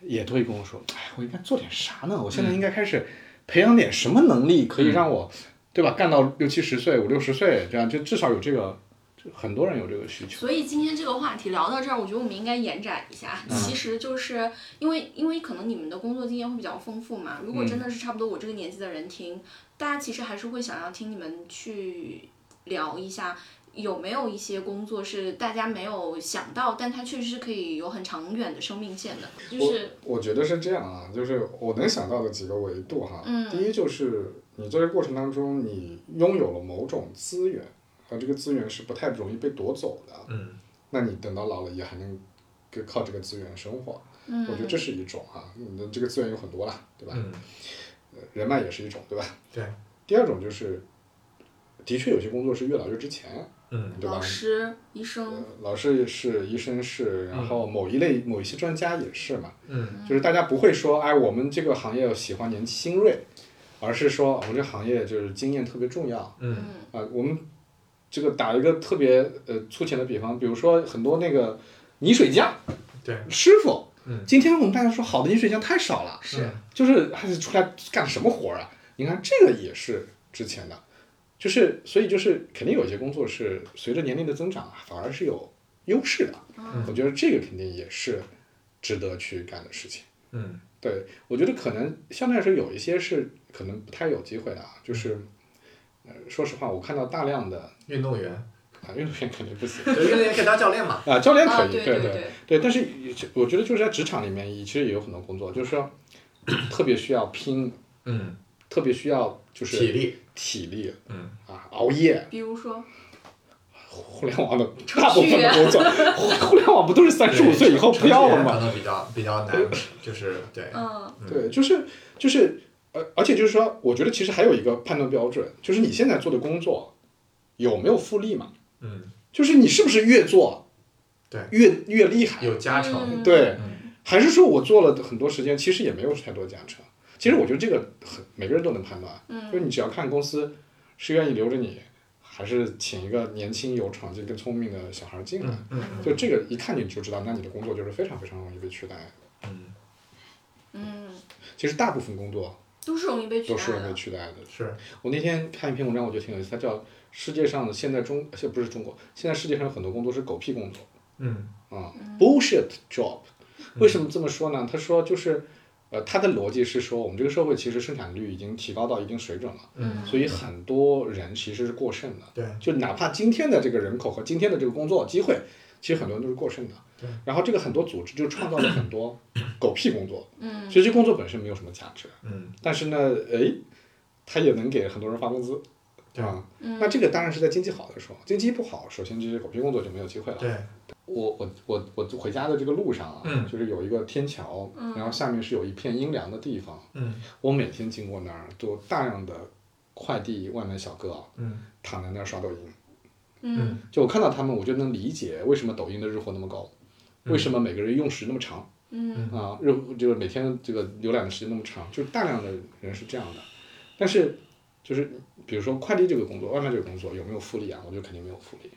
也都会跟我说，哎，我应该做点啥呢？我现在应该开始培养点什么能力，可以让我，对吧？干到六七十岁、五六十岁这样，就至少有这个，就很多人有这个需求。所以今天这个话题聊到这儿，我觉得我们应该延展一下。其实就是因为因为可能你们的工作经验会比较丰富嘛，如果真的是差不多我这个年纪的人听，大家其实还是会想要听你们去聊一下。有没有一些工作是大家没有想到，但它确实是可以有很长远的生命线的？就是我觉得是这样啊，就是我能想到的几个维度哈。嗯第一就是你在这过程当中，你拥有了某种资源，而这个资源是不太容易被夺走的。嗯。那你等到老了也还能跟靠这个资源生活，嗯我觉得这是一种哈。你的这个资源有很多啦，对吧？嗯，呃人脉也是一种，对吧？对。第二种就是，的确有些工作是越老越值钱，嗯，对吧老？师、医呃生，老师是，医生是，然后某一类某一些专家也是嘛。嗯。就是大家不会说，哎，我们这个行业喜欢年新锐，而是说我们这行业就是经验特别重要。嗯啊，我们这个打一个特别呃粗浅的比方，比如说很多那个泥水匠对，师傅，嗯今天我们大家说好的泥水匠太少了，是就是还是出来干什么活儿啊？你看这个也是值钱的，就是所以就是肯定有一些工作是随着年龄的增长啊，反而是有优势的。嗯我觉得这个肯定也是值得去干的事情。嗯对，我觉得可能相对来说有一些是可能不太有机会的啊，就是，呃，说实话，我看到大量的运动员，啊，运动员肯定不行对，运动员可以当教练嘛。啊，教练可啊，以，对对对，对，但是我觉得就是在职场里面，其实也有很多工作，就是说特别需要拼，嗯，特别需要就是体力，体力嗯啊，熬夜，比如说，互联网的大部分的工作，互互联网不都是三十五岁以后不要了吗？比较比较难，就是对，嗯对，就是就是，而，而且就是说，我觉得其实还有一个判断标准，就是你现在做的工作有没有复利嘛？嗯，就是你是不是越做，对越越厉害？有加成，嗯对嗯，还是说我做了很多时间，其实也没有太多加成？其实我觉得这个很每个人都能判断，嗯就是你只要看公司是愿意留着你，还是请一个年轻有闯劲、更聪明的小孩儿进来？嗯就这个一看你就知道，那你的工作就是非常非常容易被取代。嗯，嗯，其实大部分工作都是容易被取代都是容易被的。取代的。是，我那天看一篇文章，我觉得挺有意思，它叫“世界上的现在中，呃不是中国，现在世界上有很多工作是狗屁工作嗯啊、b u l l s h i t job。为什么这么说呢？他说就是，呃，他的逻辑是说，我们这个社会其实生产率已经提高到一定水准了，嗯，所以很多人其实是过剩的。对，就哪怕今天的这个人口和今天的这个工作机会，其实很多人都是过剩的。对。然后这个很多组织就创造了很多 狗屁工作，嗯其实这工作本身没有什么价值，嗯但是呢，哎，它也能给很多人发工资，对吧。嗯那这个当然是在经济好的时候，经济不好，首先这些狗屁工作就没有机会了。对，我我我我回家的这个路上啊，嗯。就是有一个天桥，然后下面是有一片阴凉的地方，嗯。我每天经过那儿，都大量的快递外卖小哥啊，嗯。躺在那儿刷抖音。嗯。就我看到他们，我就能理解为什么抖音的日活那么高，为什么每个人用时那么长嗯。啊，日就是每天这个浏览的时间那么长，就是大量的人是这样的。但是就是比如说快递这个工作，外卖这个工作有没有福利啊？我觉得肯定没有福利，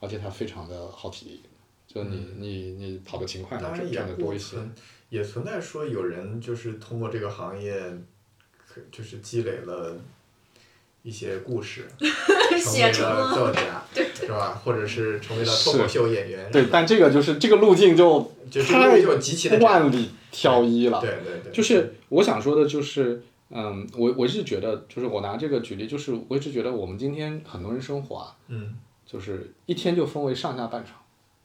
而且它非常的耗体力，就你你你跑得勤快，当然也你赚的多一些。也存在说有人就是通过这个行业，可就是积累了一些故事，成写成为了了作家，是吧？或者是成为了脱口秀演员，对，但这个就是这个路径就就这个就极其的万里挑一了。对对对，就是我想说的，就是嗯，我我一直觉得，就是我拿这个举例，就是我一直觉得我们今天很多人生活啊，嗯就是一天就分为上下半场，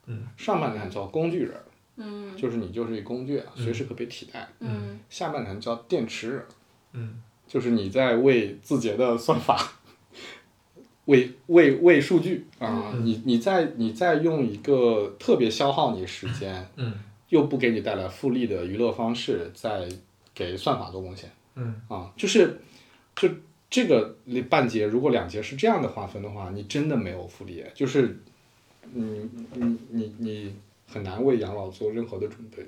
嗯，上半场叫工具人，嗯。就是你就是一工具啊，嗯。随时可被替代；嗯。下半场叫电池人，嗯。就是你在为字节的算法。为为为数据啊！嗯。你你在你在用一个特别消耗你时间，嗯。又不给你带来复利的娱乐方式，在给算法做贡献。嗯。啊，就是就这个那半节，如果两节是这样的划分的话，你真的没有复利，就是你你你你很难为养老做任何的准备。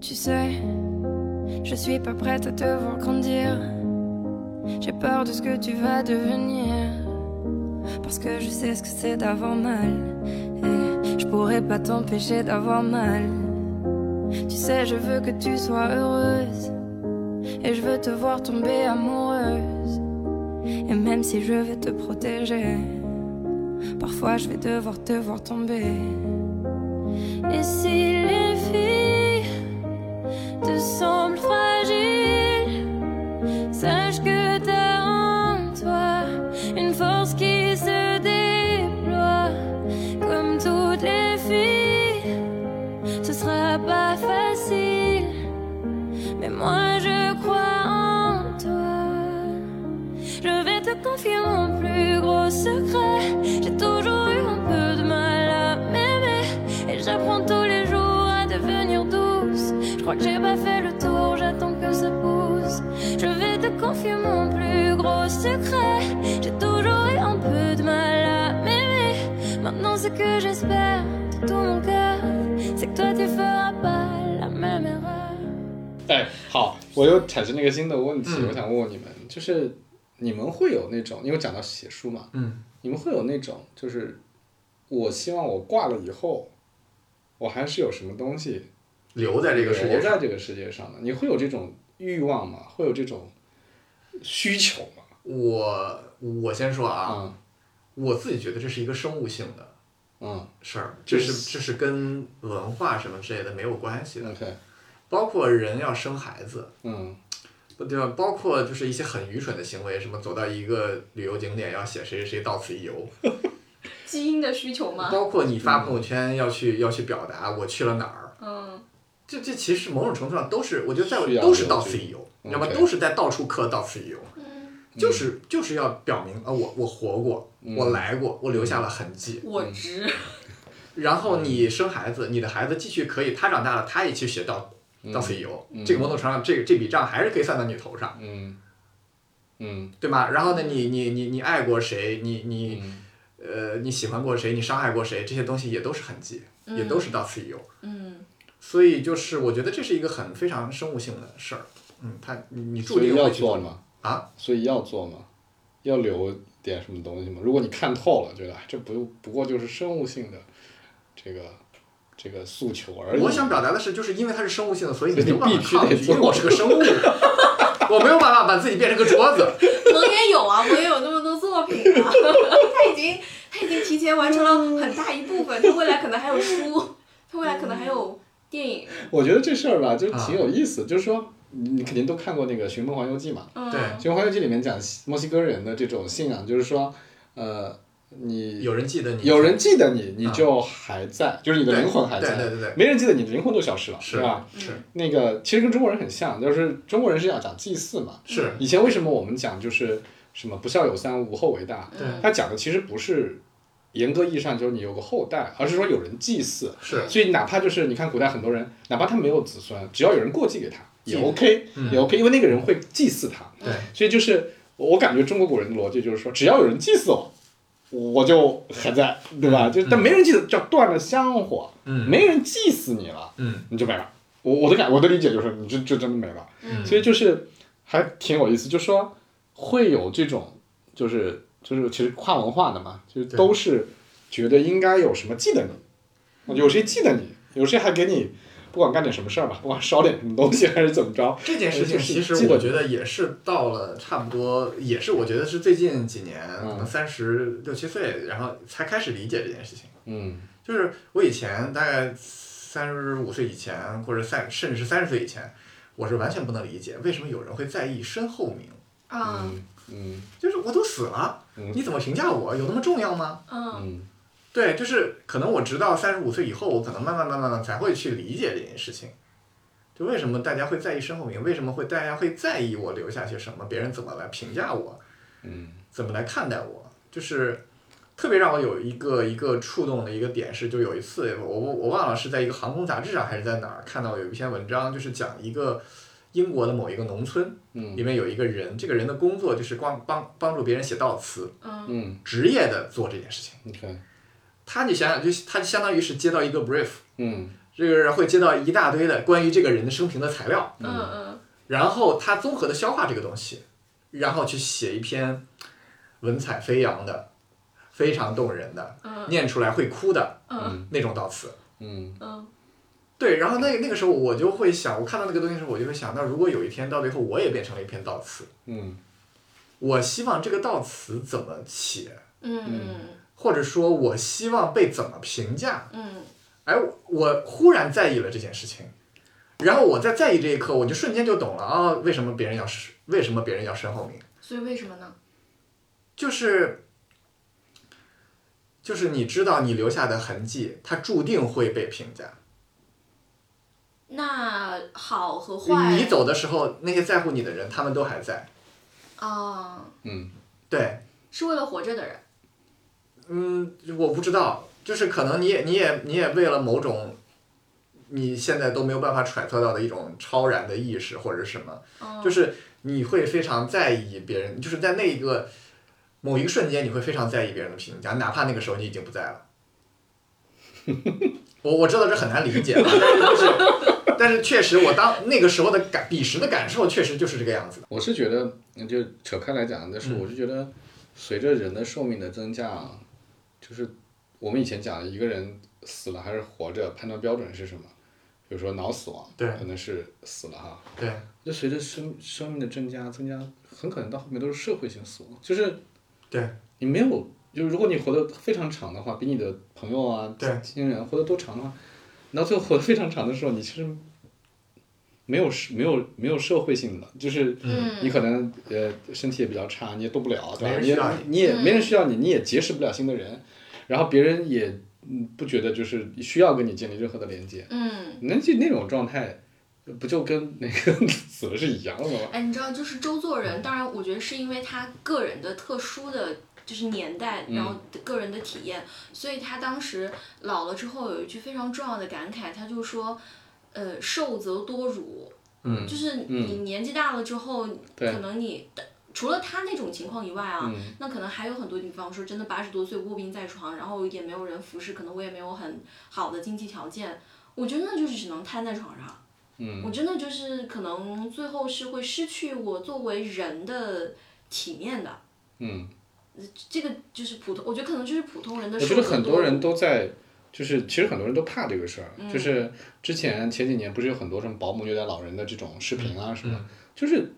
Tu sais, je suis pas prête à te voir grandir. J'ai peur de ce que tu vas devenir. Parce que je sais ce que c'est d'avoir mal. Et je pourrais pas t'empêcher d'avoir mal. Tu sais, je veux que tu sois heureuse. Et je veux te voir tomber amoureuse. Et même si je veux te protéger, parfois je vais devoir te voir tomber. Et si les filles te semblent fragiles, sache que vais te confier mon plus gros secret. J'ai toujours eu un peu de mal à m'aimer. Et j'apprends tous les jours à devenir douce. Je crois que j'ai pas fait le tour, j'attends que ça pousse. Je vais te confier mon plus gros secret. J'ai toujours eu un peu de mal à m'aimer. Maintenant, ce que j'espère de tout mon cœur, c'est que toi tu feras pas la même erreur. 哎，好，我又产生了一个新的问题，嗯我想问问你们，就是 你们会有那种，因为讲到写书嘛，嗯。你们会有那种，就是我希望我挂了以后，我还是有什么东西留在这个世界上，留在这个世界上的，你会有这种欲望吗？会有这种需求吗？我我先说啊，嗯。我自己觉得这是一个生物性的嗯。事儿，这是这是跟文化什么之类的没有关系的，，OK，包括人要生孩子，嗯对吧？包括就是一些很愚蠢的行为，什么走到一个旅游景点要写谁谁谁到此一游，基因的需求吗？包括你发朋友圈要去要去表达我去了哪儿，嗯这这其实某种程度上都是，我觉得在都是到此一游，你知道吗？都是在到处刻到此一游，嗯就是就是要表明啊，我我活过，我来过，我留下了痕迹。我值。然后你生孩子，你的孩子继续可以，他长大了，他也去写到到此一游，这个某种程度上，这个这笔账还是可以算到你头上，嗯嗯对吗？然后呢，你你你你爱过谁？你你嗯呃，你喜欢过谁，你伤害过谁，这些东西也都是痕迹，也都是到此一游。嗯所以就是我觉得这是一个很非常生物性的事儿。嗯，他你你注定要去做吗，啊，所以要做吗，要留点什么东西吗。如果你看透了，觉得哎这不不过就是生物性的这个这个诉求而已。我想表达的是，就是因为它是生物性的，所以你没有办法必须得抗拒，因为我是个生物，我没有办法把自己变成个桌子。我也有啊，我也有那么多作品啊，他已经他已经提前完成了很大一部分，他未来可能还有书，他未来可能还有电影，我觉得这事儿吧，就啊挺有意思，就是说你你肯定都看过那个《寻梦环游记》嘛，嗯，对《寻梦环游记》里面讲墨西哥人的这种信仰，就是说，呃，你有人记得你，有人记得你，你啊就还在，就是你的灵魂还在。对对对对没人记得你的灵魂都消失了，是是吧？是那个其实跟中国人很像，就是中国人是要讲祭祀嘛。是，以前为什么我们讲就是什么不孝有三，无后为大？对他讲的其实不是严格意义上就是你有个后代，而是说有人祭祀。是所以哪怕就是你看古代很多人，哪怕他没有子孙，只要有人过继给他也 OK，、嗯也 OK，因为那个人会祭祀他。对，所以就是我感觉中国古人的逻辑就是说，只要有人祭祀我，我就还在，对吧？就但没人记得叫断了香火，嗯没人祭死你了，嗯你就没了。我我的感我的理解就是，你就就真的没了。嗯所以就是还挺有意思，就说会有这种，就是就是其实跨文化的嘛，就是都是觉得应该有什么记得你，有谁记得你，有谁还给你不管干点什么事儿吧，不管烧点什么东西还是怎么着，这件事情，其实我觉得也是到了差不多，也是我觉得是最近几年，嗯可能三十六七岁，然后才开始理解这件事情。嗯就是我以前大概三十五岁以前，或者三甚至是三十岁以前，我是完全不能理解为什么有人会在意身后名。啊嗯嗯就是我都死了，嗯你怎么评价我？有那么重要吗？嗯嗯对，就是可能我直到三十五岁以后，我可能慢慢慢慢的才会去理解这件事情。就为什么大家会在意身后名？为什么会大家会在意我留下些什么？别人怎么来评价我？嗯怎么来看待我？就是特别让我有一个一个触动的一个点是，就有一次我我我忘了是在一个航空杂志上还是在哪儿看到有一篇文章，就是讲一个英国的某一个农村，嗯里面有一个人，这个人的工作就是光帮帮助别人写悼词，嗯嗯职业的做这件事情。你看，他你想想，就他相当于是接到一个 brief，嗯。这个人会接到一大堆的关于这个人的生平的材料，嗯。嗯然后他综合的消化这个东西，然后去写一篇文采飞扬的、非常动人的、嗯。念出来会哭的嗯。那种悼词。嗯。嗯。对，然后那那个时候我就会想，我看到那个东西的时候，我就会想那，如果有一天到最后我也变成了一篇悼词，嗯。我希望这个悼词怎么写，嗯或者说我希望被怎么评价，嗯哎，我忽然在意了这件事情，然后我在在意这一刻，我就瞬间就懂了啊，为什么别人要是为什么别人要身后名，所以为什么呢？就是就是你知道你留下的痕迹，它注定会被评价。那好和坏，你走的时候，那些在乎你的人，他们都还在。啊，嗯对，是为了活着的人。嗯，我不知道，就是可能你也你也你也为了某种你现在都没有办法揣测到的一种超然的意识或者是什么，嗯就是你会非常在意别人，就是在那一个某一个瞬间，你会非常在意别人的评价，哪怕那个时候你已经不在了。我我知道这很难理解，但是，但是确实我当那个时候的感彼时的感受确实就是这个样子的。我是觉得，就扯开来讲，但是嗯我是觉得，随着人的寿命的增加啊，就是我们以前讲一个人死了还是活着，判断标准是什么？比如说脑死亡，对可能是死了哈。对，就随着生生命的增加增加，很可能到后面都是社会性死亡，就是对你没有，就是如果你活得非常长的话，比你的朋友啊、对亲人活得都长的话，你到最后活得非常长的时候，你其实没有是没有没有社会性的，就是嗯你可能呃身体也比较差，你也动不了，对吧？你你你也嗯没人需要你，你也结识不了新的人，然后别人也嗯不觉得就是需要跟你建立任何的连接，嗯，那就那种状态，不就跟那个死了是一样的吗？哎，你知道，就是周作人，当然，我觉得是因为他个人的特殊的。就是年代，然后个人的体验，所以他当时老了之后有一句非常重要的感慨，他就说，呃，寿则多辱，嗯就是你年纪大了之后，对。可能你的除了他那种情况以外啊，嗯那可能还有很多地方说真的八十多岁卧病在床，然后也没有人服侍，可能我也没有很好的经济条件，我觉得那就是只能瘫在床上。嗯我真的就是可能最后是会失去我作为人的体面的。嗯，这个就是普通，我觉得可能就是普通人的我觉得很多人都在，就是其实很多人都怕这个事儿，嗯就是之前前几年不是有很多什么保姆虐待老人的这种视频啊什么，嗯就是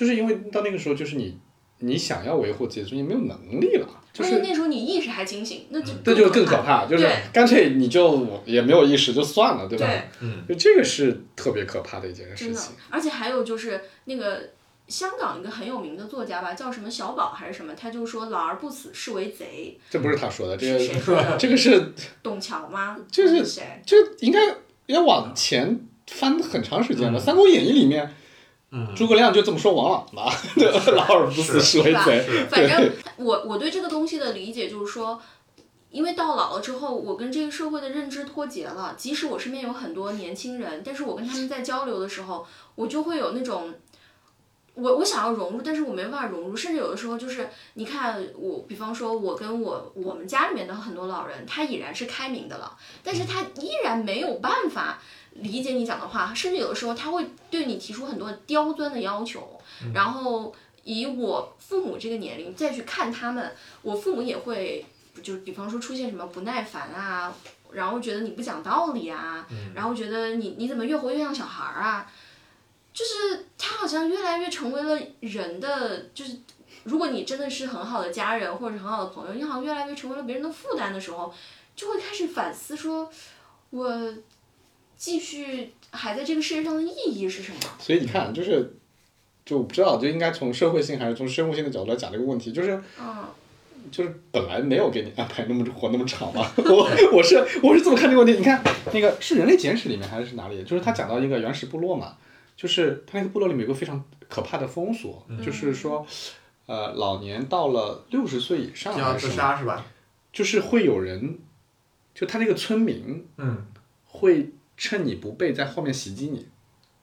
就是因为到那个时候，就是你你想要维护自己的尊严没有能力了，就而且是。那时候你意识还清醒，那就这就更可可怕，就是干脆你就也没有意识就算了，对吧？对，嗯，就这个是特别可怕的一件事真的情。。而且还有就是那个香港一个很有名的作家吧，叫什么小宝还是什么，他就说“老而不死是为贼这不是他说的，”，这个说的？这个是 董桥吗？就是还谁？这应该要往前翻很长时间了，嗯三国演义》里面，嗯诸葛亮就这么说王朗嘛，对吧？老而不死是为贼。反正我 我对这个东西的理解就是说，因为到老了之后，我跟这个社会的认知脱节了。即使我身边有很多年轻人，但是我跟他们在交流的时候，我就会有那种。我我想要融入，但是我没办法融入，甚至有的时候就是，你看我，比方说，我跟我我们家里面的很多老人，他已然是开明的了，但是他依然没有办法理解你讲的话，甚至有的时候他会对你提出很多刁钻的要求，然后以我父母这个年龄再去看他们，我父母也会，就是比方说出现什么不耐烦啊，然后觉得你不讲道理啊，然后觉得你你怎么越活越像小孩儿啊，就是他好像越来越成为了人的，就是如果你真的是很好的家人或者很好的朋友，你好像越来越成为了别人的负担的时候，就会开始反思说，我继续还在这个世界上的意义是什么？所以你看，就是就我不知道，就应该从社会性还是从生物性的角度来讲这个问题，就是嗯。就是本来没有给你安排那么 活那么长嘛。我我是我是这么看这个问题。你看那个是《人类简史》里面还是哪里？就是他讲到一个原始部落嘛，就是他那个部落里面有个非常可怕的风俗，就是说，呃，老年到了六十岁以上就要自杀是吧？就是会有人，就他那个村民嗯会趁你不备在后面袭击你，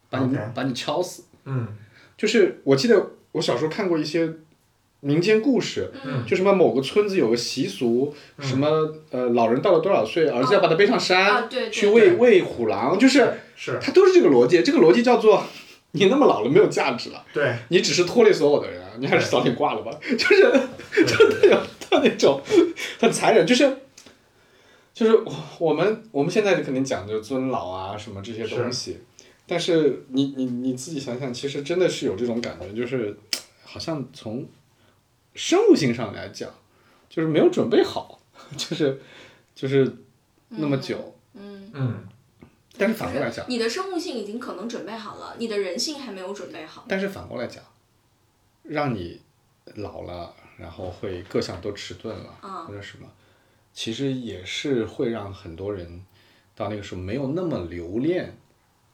把你把你敲死。嗯就是我记得我小时候看过一些民间故事，嗯就什么某个村子有个习俗，什么呃老人到了多少岁，儿子要把他背上山、啊对对去喂喂虎狼，就是是，它都是这个逻辑。这个逻辑叫做你那么老了没有价值了，对，你只是拖累所有的人啊，你还是早点挂了吧。就是 真的有 他那种很残忍，就是。就是我我们我们现在肯定讲究尊老啊什么这些东西，但是你你你自己想想，其实真的是有这种感觉，就是好像从生物性上来讲，就是没有准备好，就是就是那么久。嗯，嗯。但是反过来讲，你的生物性已经可能准备好了，你的人性还没有准备好。但是反过来讲，让你老了，然后会各项都迟钝了，嗯。或者什么，其实也是会让很多人到那个时候没有那么留恋。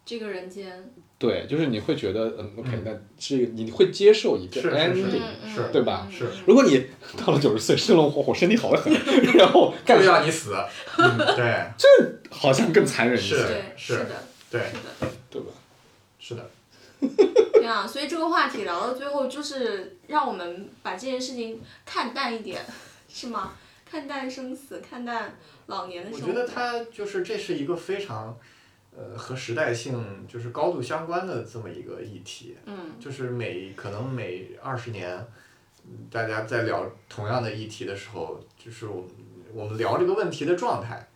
这个人间，对，就是你会觉得，嗯，OK，那这个你会接受一个是是是 ending，对吧是，如果你 到了九十岁生龙活虎，身体好得很，然后 干就要你死，嗯对 好像更残忍一些，是对，是的，对是的。对吧？是的，对啊，所以这个话题聊到最后，就是让我们把这件事情看淡一点，是吗？看淡生死，看淡老年的生活。我觉得他就是这是一个非常，呃，和时代性就是高度相关的这么一个议题。嗯就是每可能每二十年，嗯大家在聊同样的议题的时候，就是我们我们聊这个问题的状态，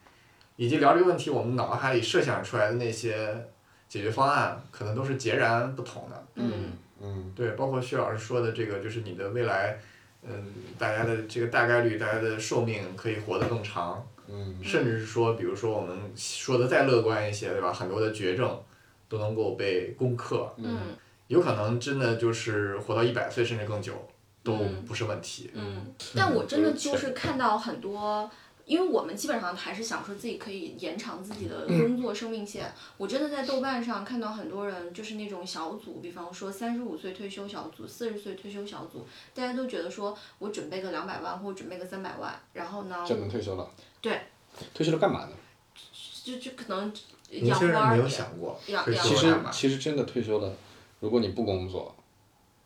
以及聊这个问题我们脑海里设想出来的那些解决方案，可能都是截然不同的。嗯嗯对，包括薛老师说的这个，就是你的未来，嗯，大家的这个大概率，大家的寿命可以活得更长，嗯甚至是说，比如说我们说的再乐观一些，对吧？很多的绝症都能够被攻克，嗯有可能真的就是活到一百岁甚至更久都嗯不是问题。嗯，但我真的就是看到很多。因为我们基本上还是想说自己可以延长自己的工作生命线。我真的在豆瓣上看到很多人，就是那种小组，比方说三十五岁退休小组、四十岁退休小组，大家都觉得说我准备个两百万或者准备个三百万，然后呢，就能退休了。对，退休了干嘛呢？就就可能年养花儿也想过养退休其实？其实真的退休了，如果你不工作，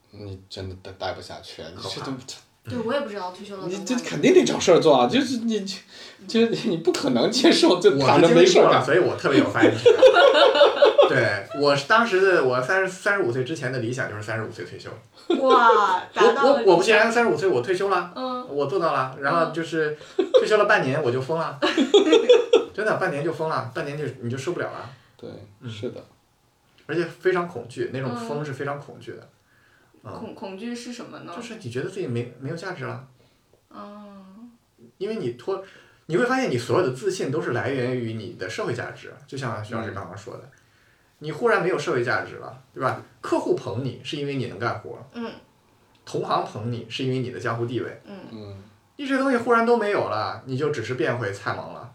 你真的待待不下去，你这都对我也不知道退休了你这肯定得找事儿做啊！就是你，就你不可能接受就我躺着没事儿干。所以我特别有发言权。对，我当时的我三十三十五岁之前的理想就是三十五岁退休。哇，达到我了我果不其然，三十五岁我退休了，嗯，我做到了。然后就是退休了半年我就疯了，真的半年就疯了，半年就你就受不了了，对，是的，而且非常恐惧，那种嗯疯是非常恐惧的，恐恐惧是什么呢？就是你觉得自己没没有价值了，嗯因为你脱，你会发现你所有的自信都是来源于你的社会价值，就像徐老师刚刚说的，你忽然没有社会价值了，对吧？客户捧你是因为你能干活，嗯同行捧你是因为你的江湖地位，嗯嗯，你这些东西忽然都没有了，你就只是变回菜萌了。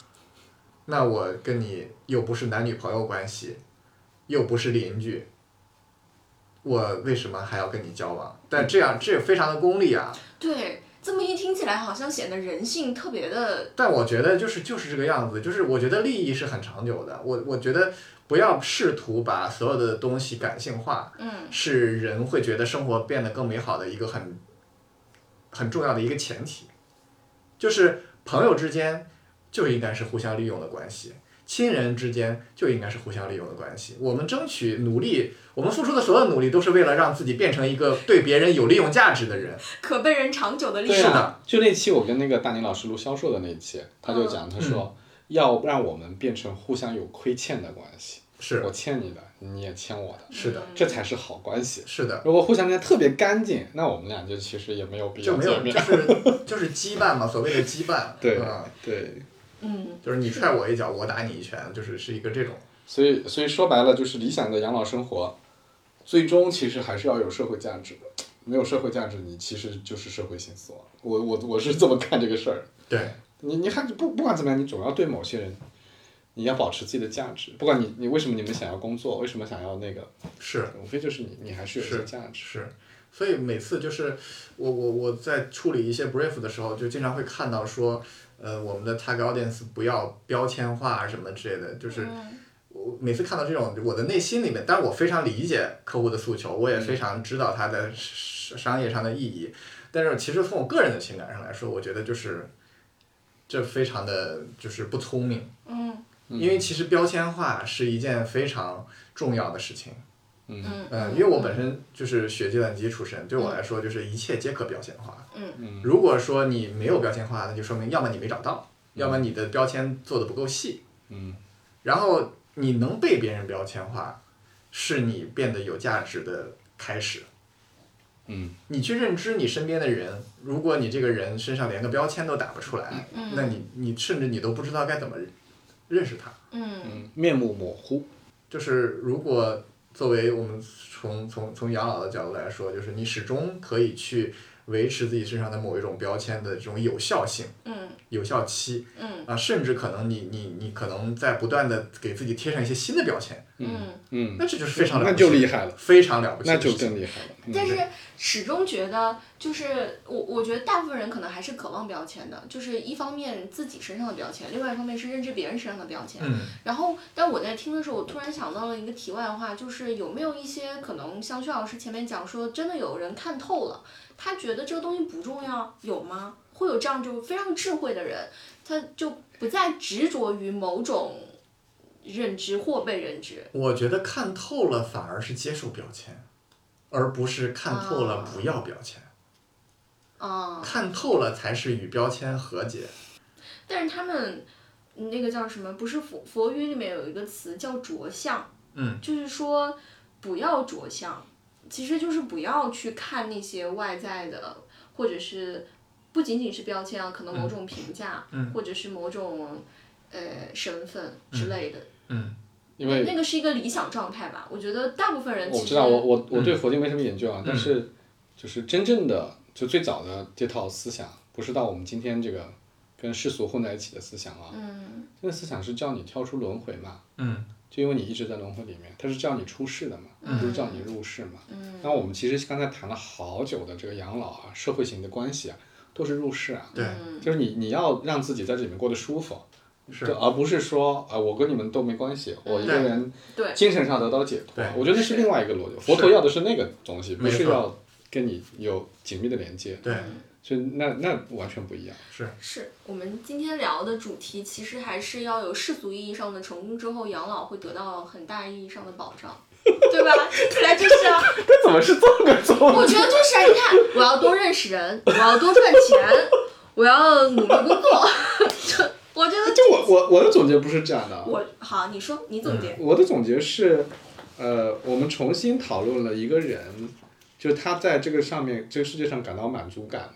那我跟你又不是男女朋友关系，又不是邻居，我为什么还要跟你交往？但这样这也非常的功利啊。对，这么一听起来好像显得人性特别的，但我觉得就是就是这个样子，就是我觉得利益是很长久的。我我觉得不要试图把所有的东西感性化，嗯是人会觉得生活变得更美好的一个很很重要的一个前提。就是朋友之间就应该是互相利用的关系，亲人之间就应该是互相利用的关系。我们争取努力，我们付出的所有努力都是为了让自己变成一个对别人有利用价值的人。可被人长久的利用。对的，就那期我跟那个大宁老师录销售的那一期，他就讲，他说要让我们变成互相有亏欠的关系，是我欠你的，你也欠我的，是的，这才是好关系。是的。如果互相之间特别干净，那我们俩就其实也没有必要就没有，就。是就是羁绊嘛，所谓的羁绊。对嗯，对，嗯就是你踹我一脚，我打你一拳，就是是一个这种。所以所以说白了，就是理想的养老生活，最终其实还是要有社会价值的。没有社会价值，你其实就是社会性死亡。我我我是这么看这个事儿。对，你你还不不管怎么样，你总要对某些人，你要保持自己的价值。不管你你为什么你们想要工作，为什么想要那个，是无非就是你你还是有一些价值。是，所以每次就是我我我在处理一些 brief 的时候，就经常会看到说，呃，我们的 tag audience 不要标签化啊什么之类的，就是。嗯我每次看到这种，我的内心里面，当然我非常理解客户的诉求，我也非常知道它的商商业上的意义，但是其实从我个人的情感上来说，我觉得就是这非常的就是不聪明，嗯因为其实标签化是一件非常重要的事情。嗯嗯嗯，因为我本身就是学计算机出身，对我来说就是一切皆可标签化。嗯嗯如果说你没有标签化，那就说明要么你没找到，要么你的标签做的不够细。嗯然后你能被别人标签化，是你变得有价值的开始。嗯你去认知你身边的人，如果你这个人身上连个标签都打不出来，嗯那你你甚至你都不知道该怎么认识他。嗯嗯，面目模糊。就是如果作为我们从从从养老的角度来说，就是你始终可以去维持自己身上的某一种标签的这种有效性、嗯有效期嗯啊，甚至可能你你你可能在不断的给自己贴上一些新的标签，嗯。嗯，那这就是非常了那不起就厉害了，非常了不起那就。更厉害了。嗯但是始终觉得，就是我我觉得大部分人可能还是渴望标签的，就是一方面自己身上的标签，另外一方面是认知别人身上的标签。嗯然后，但我在听的时候，我突然想到了一个题外话，就是有没有一些可能像薛老师前面讲说，真的有人看透了，他觉得这个东西不重要，有吗？会有这样就非常智慧的人，他就不再执着于某种认知或被认知。我觉得看透了反而是接受标签，而不是看透了啊不要标签。啊、看透了才是与标签和解。但是他们那个叫什么？不是佛佛语里面有一个词叫着相，嗯，就是说不要着相，其实就是不要去看那些外在的，或者是不仅仅是标签啊，可能某种评价，嗯。或者是某种呃身份之类的。嗯。因为那个是一个理想状态吧？我觉得大部分人其实我知道，我我我对嗯。佛经没什么研究啊，但是就是真正的就最早的这套思想，不是到我们今天这个跟世俗混在一起的思想啊，嗯。这个思想是叫你跳出轮回嘛，嗯就因为你一直在轮回里面，它是叫你出世的嘛，不是叫你入世嘛。嗯那我们其实刚才谈了好久的这个养老啊、社会型的关系啊，都是入世啊，对，嗯就是你你要让自己在这里面过得舒服，是就而不是说啊、呃我跟你们都没关系，我一个人对精神上得到解脱对，我觉得那是另外一个逻辑。佛陀要的是那个东西，不是要跟你有紧密的连接，对，所以那那完全不一样。是。是我们今天聊的主题，其实还是要有世俗意义上的成功之后，养老会得到很大意义上的保障，对吧？听起来就是啊，这怎么是这个做我觉得就是啊，你看，我要多认识人，我要多赚钱，我要努力工作，这我觉得就我我我的总结不是这样的啊，我好，你说你总结，我的总结是，呃，我们重新讨论了一个人，就是他在这个上面这个世界上感到满足感，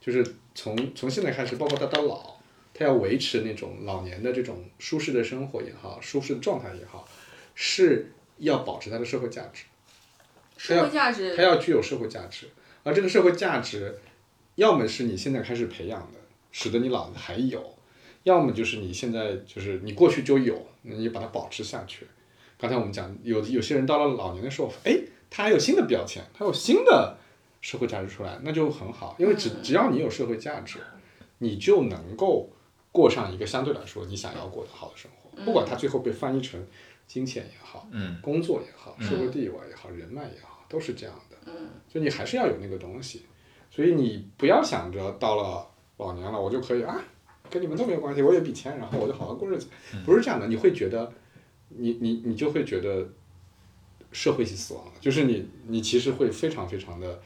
就是从从现在开始，包括他到老，他要维持那种老年的这种舒适的生活也好，舒适的状态也好，是要保持他的社会价值。社会价值他要具有社会价值，而这个社会价值，要么是你现在开始培养的，使得你老了还有；要么就是你现在就是你过去就有，你把它保持下去。刚才我们讲，有有些人到了老年的时候，哎，他还有新的标签，他有新的社会价值出来，那就很好，因为只只要你有社会价值，你就能够过上一个相对来说你想要过的好的生活，不管它最后被翻译成金钱也好，嗯工作也好，社会地位也好，人脉也好，都是这样的。嗯，所以你还是要有那个东西，所以你不要想着到了老年了我就可以啊，跟你们都没有关系，我有笔钱，然后我就好好过日子，不是这样的。你会觉得，你你你就会觉得社会性死亡了，就是你你其实会非常非常的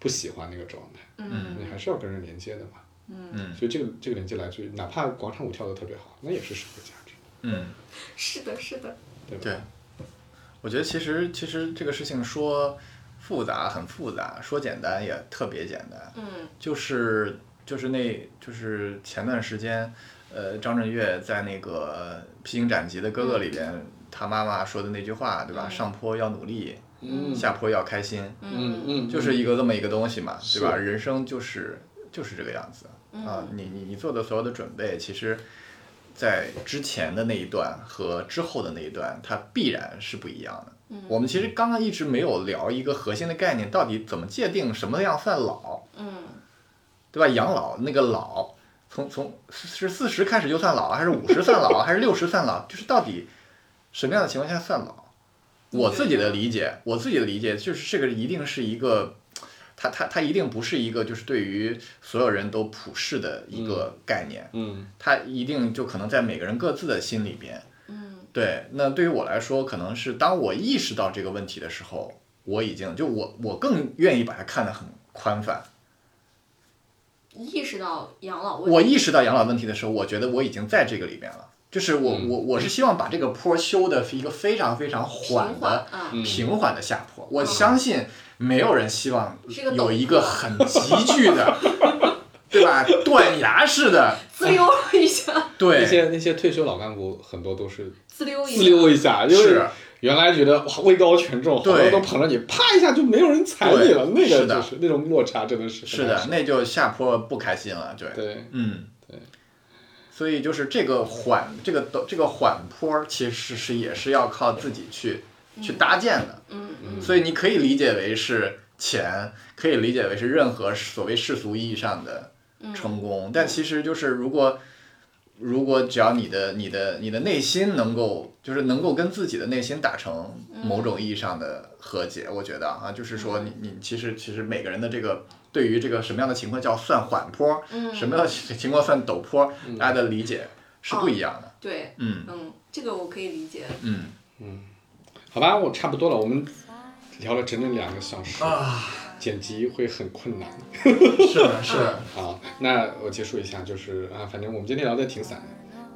不喜欢那个状态，嗯。你还是要跟人连接的嘛。嗯。所以这个这个连接来自于，哪怕广场舞跳得特别好，那也是社会价值，嗯，是的，是的，对吧？对，我觉得其实其实这个事情说复杂很复杂，说简单也特别简单，嗯。就是就是那就是前段时间，呃，张震岳在那个《披荆斩棘的哥哥》里边，他妈妈说的那句话，对吧？嗯。上坡要努力，嗯下坡要开心，嗯嗯，就是一个这么一个东西嘛，对吧？人生就是就是这个样子啊，你你你做的所有的准备，其实。在之前的那一段和之后的那一段，它必然是不一样的。我们其实刚刚一直没有聊一个核心的概念，到底怎么界定什么样算老，嗯对吧？养老那个老，从从是四十开始就算老，还是五十算老，还是六十算老？就是到底什么样的情况下算老？我自己的理解，我自己的理解就是这个一定是一个，它它它一定不是一个就是对于所有人都普世的一个概念，嗯它一定就可能在每个人各自的心里边。嗯对，那对于我来说，可能是当我意识到这个问题的时候，我已经就我我更愿意把它看得很宽泛。意识到养老问题，我意识到养老问题的时候，我觉得我已经在这个里面了。就是我我我是希望把这个坡修的是一个非常非常缓平缓的啊。平缓的下坡。我相信没有人希望有一个很急剧的，对吧？断崖式的，滋溜一下，对那，些那些退休老干部很多都是滋溜一下，滋溜一下，因为是。原来觉得哇位高权重，好多都捧着你，啪一下就没有人踩你了，那个对是的就是那种落差真的是是的，那就下坡不开心了，对。对。嗯，对。所以就是这个缓，这个陡，这个缓坡，其实是也是要靠自己去去搭建的。嗯嗯所以你可以理解为是钱，可以理解为是任何所谓世俗意义上的嗯成功，但其实就是如果如果只要你的你的你的内心能够就是能够跟自己的内心达成某种意义上的和解，我觉得啊，就是说你你其实其实每个人的这个对于这个什么样的情况叫算缓坡，嗯，什么样的情况算陡坡，大家的理解是不一样的。对，嗯嗯，这个我可以理解。嗯嗯，好吧，我差不多了，我们聊了整整两个小时，啊，剪辑会很困难是的，是的，啊。那我结束一下，就是啊，反正我们今天聊的挺散的。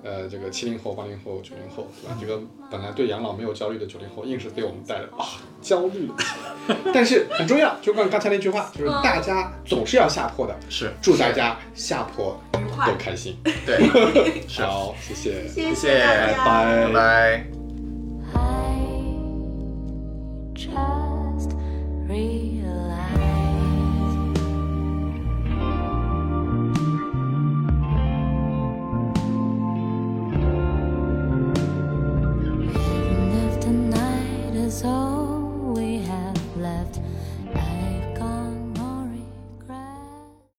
呃，这个七零后、八零后、九零后，对吧？这个本来对养老没有焦虑的九零后，硬是给我们带来啊焦虑了。但是很重要，就刚刚才那句话，就是大家总是要下坡的。是祝大家下坡都开心。对，好，谢谢。谢谢。拜拜拜。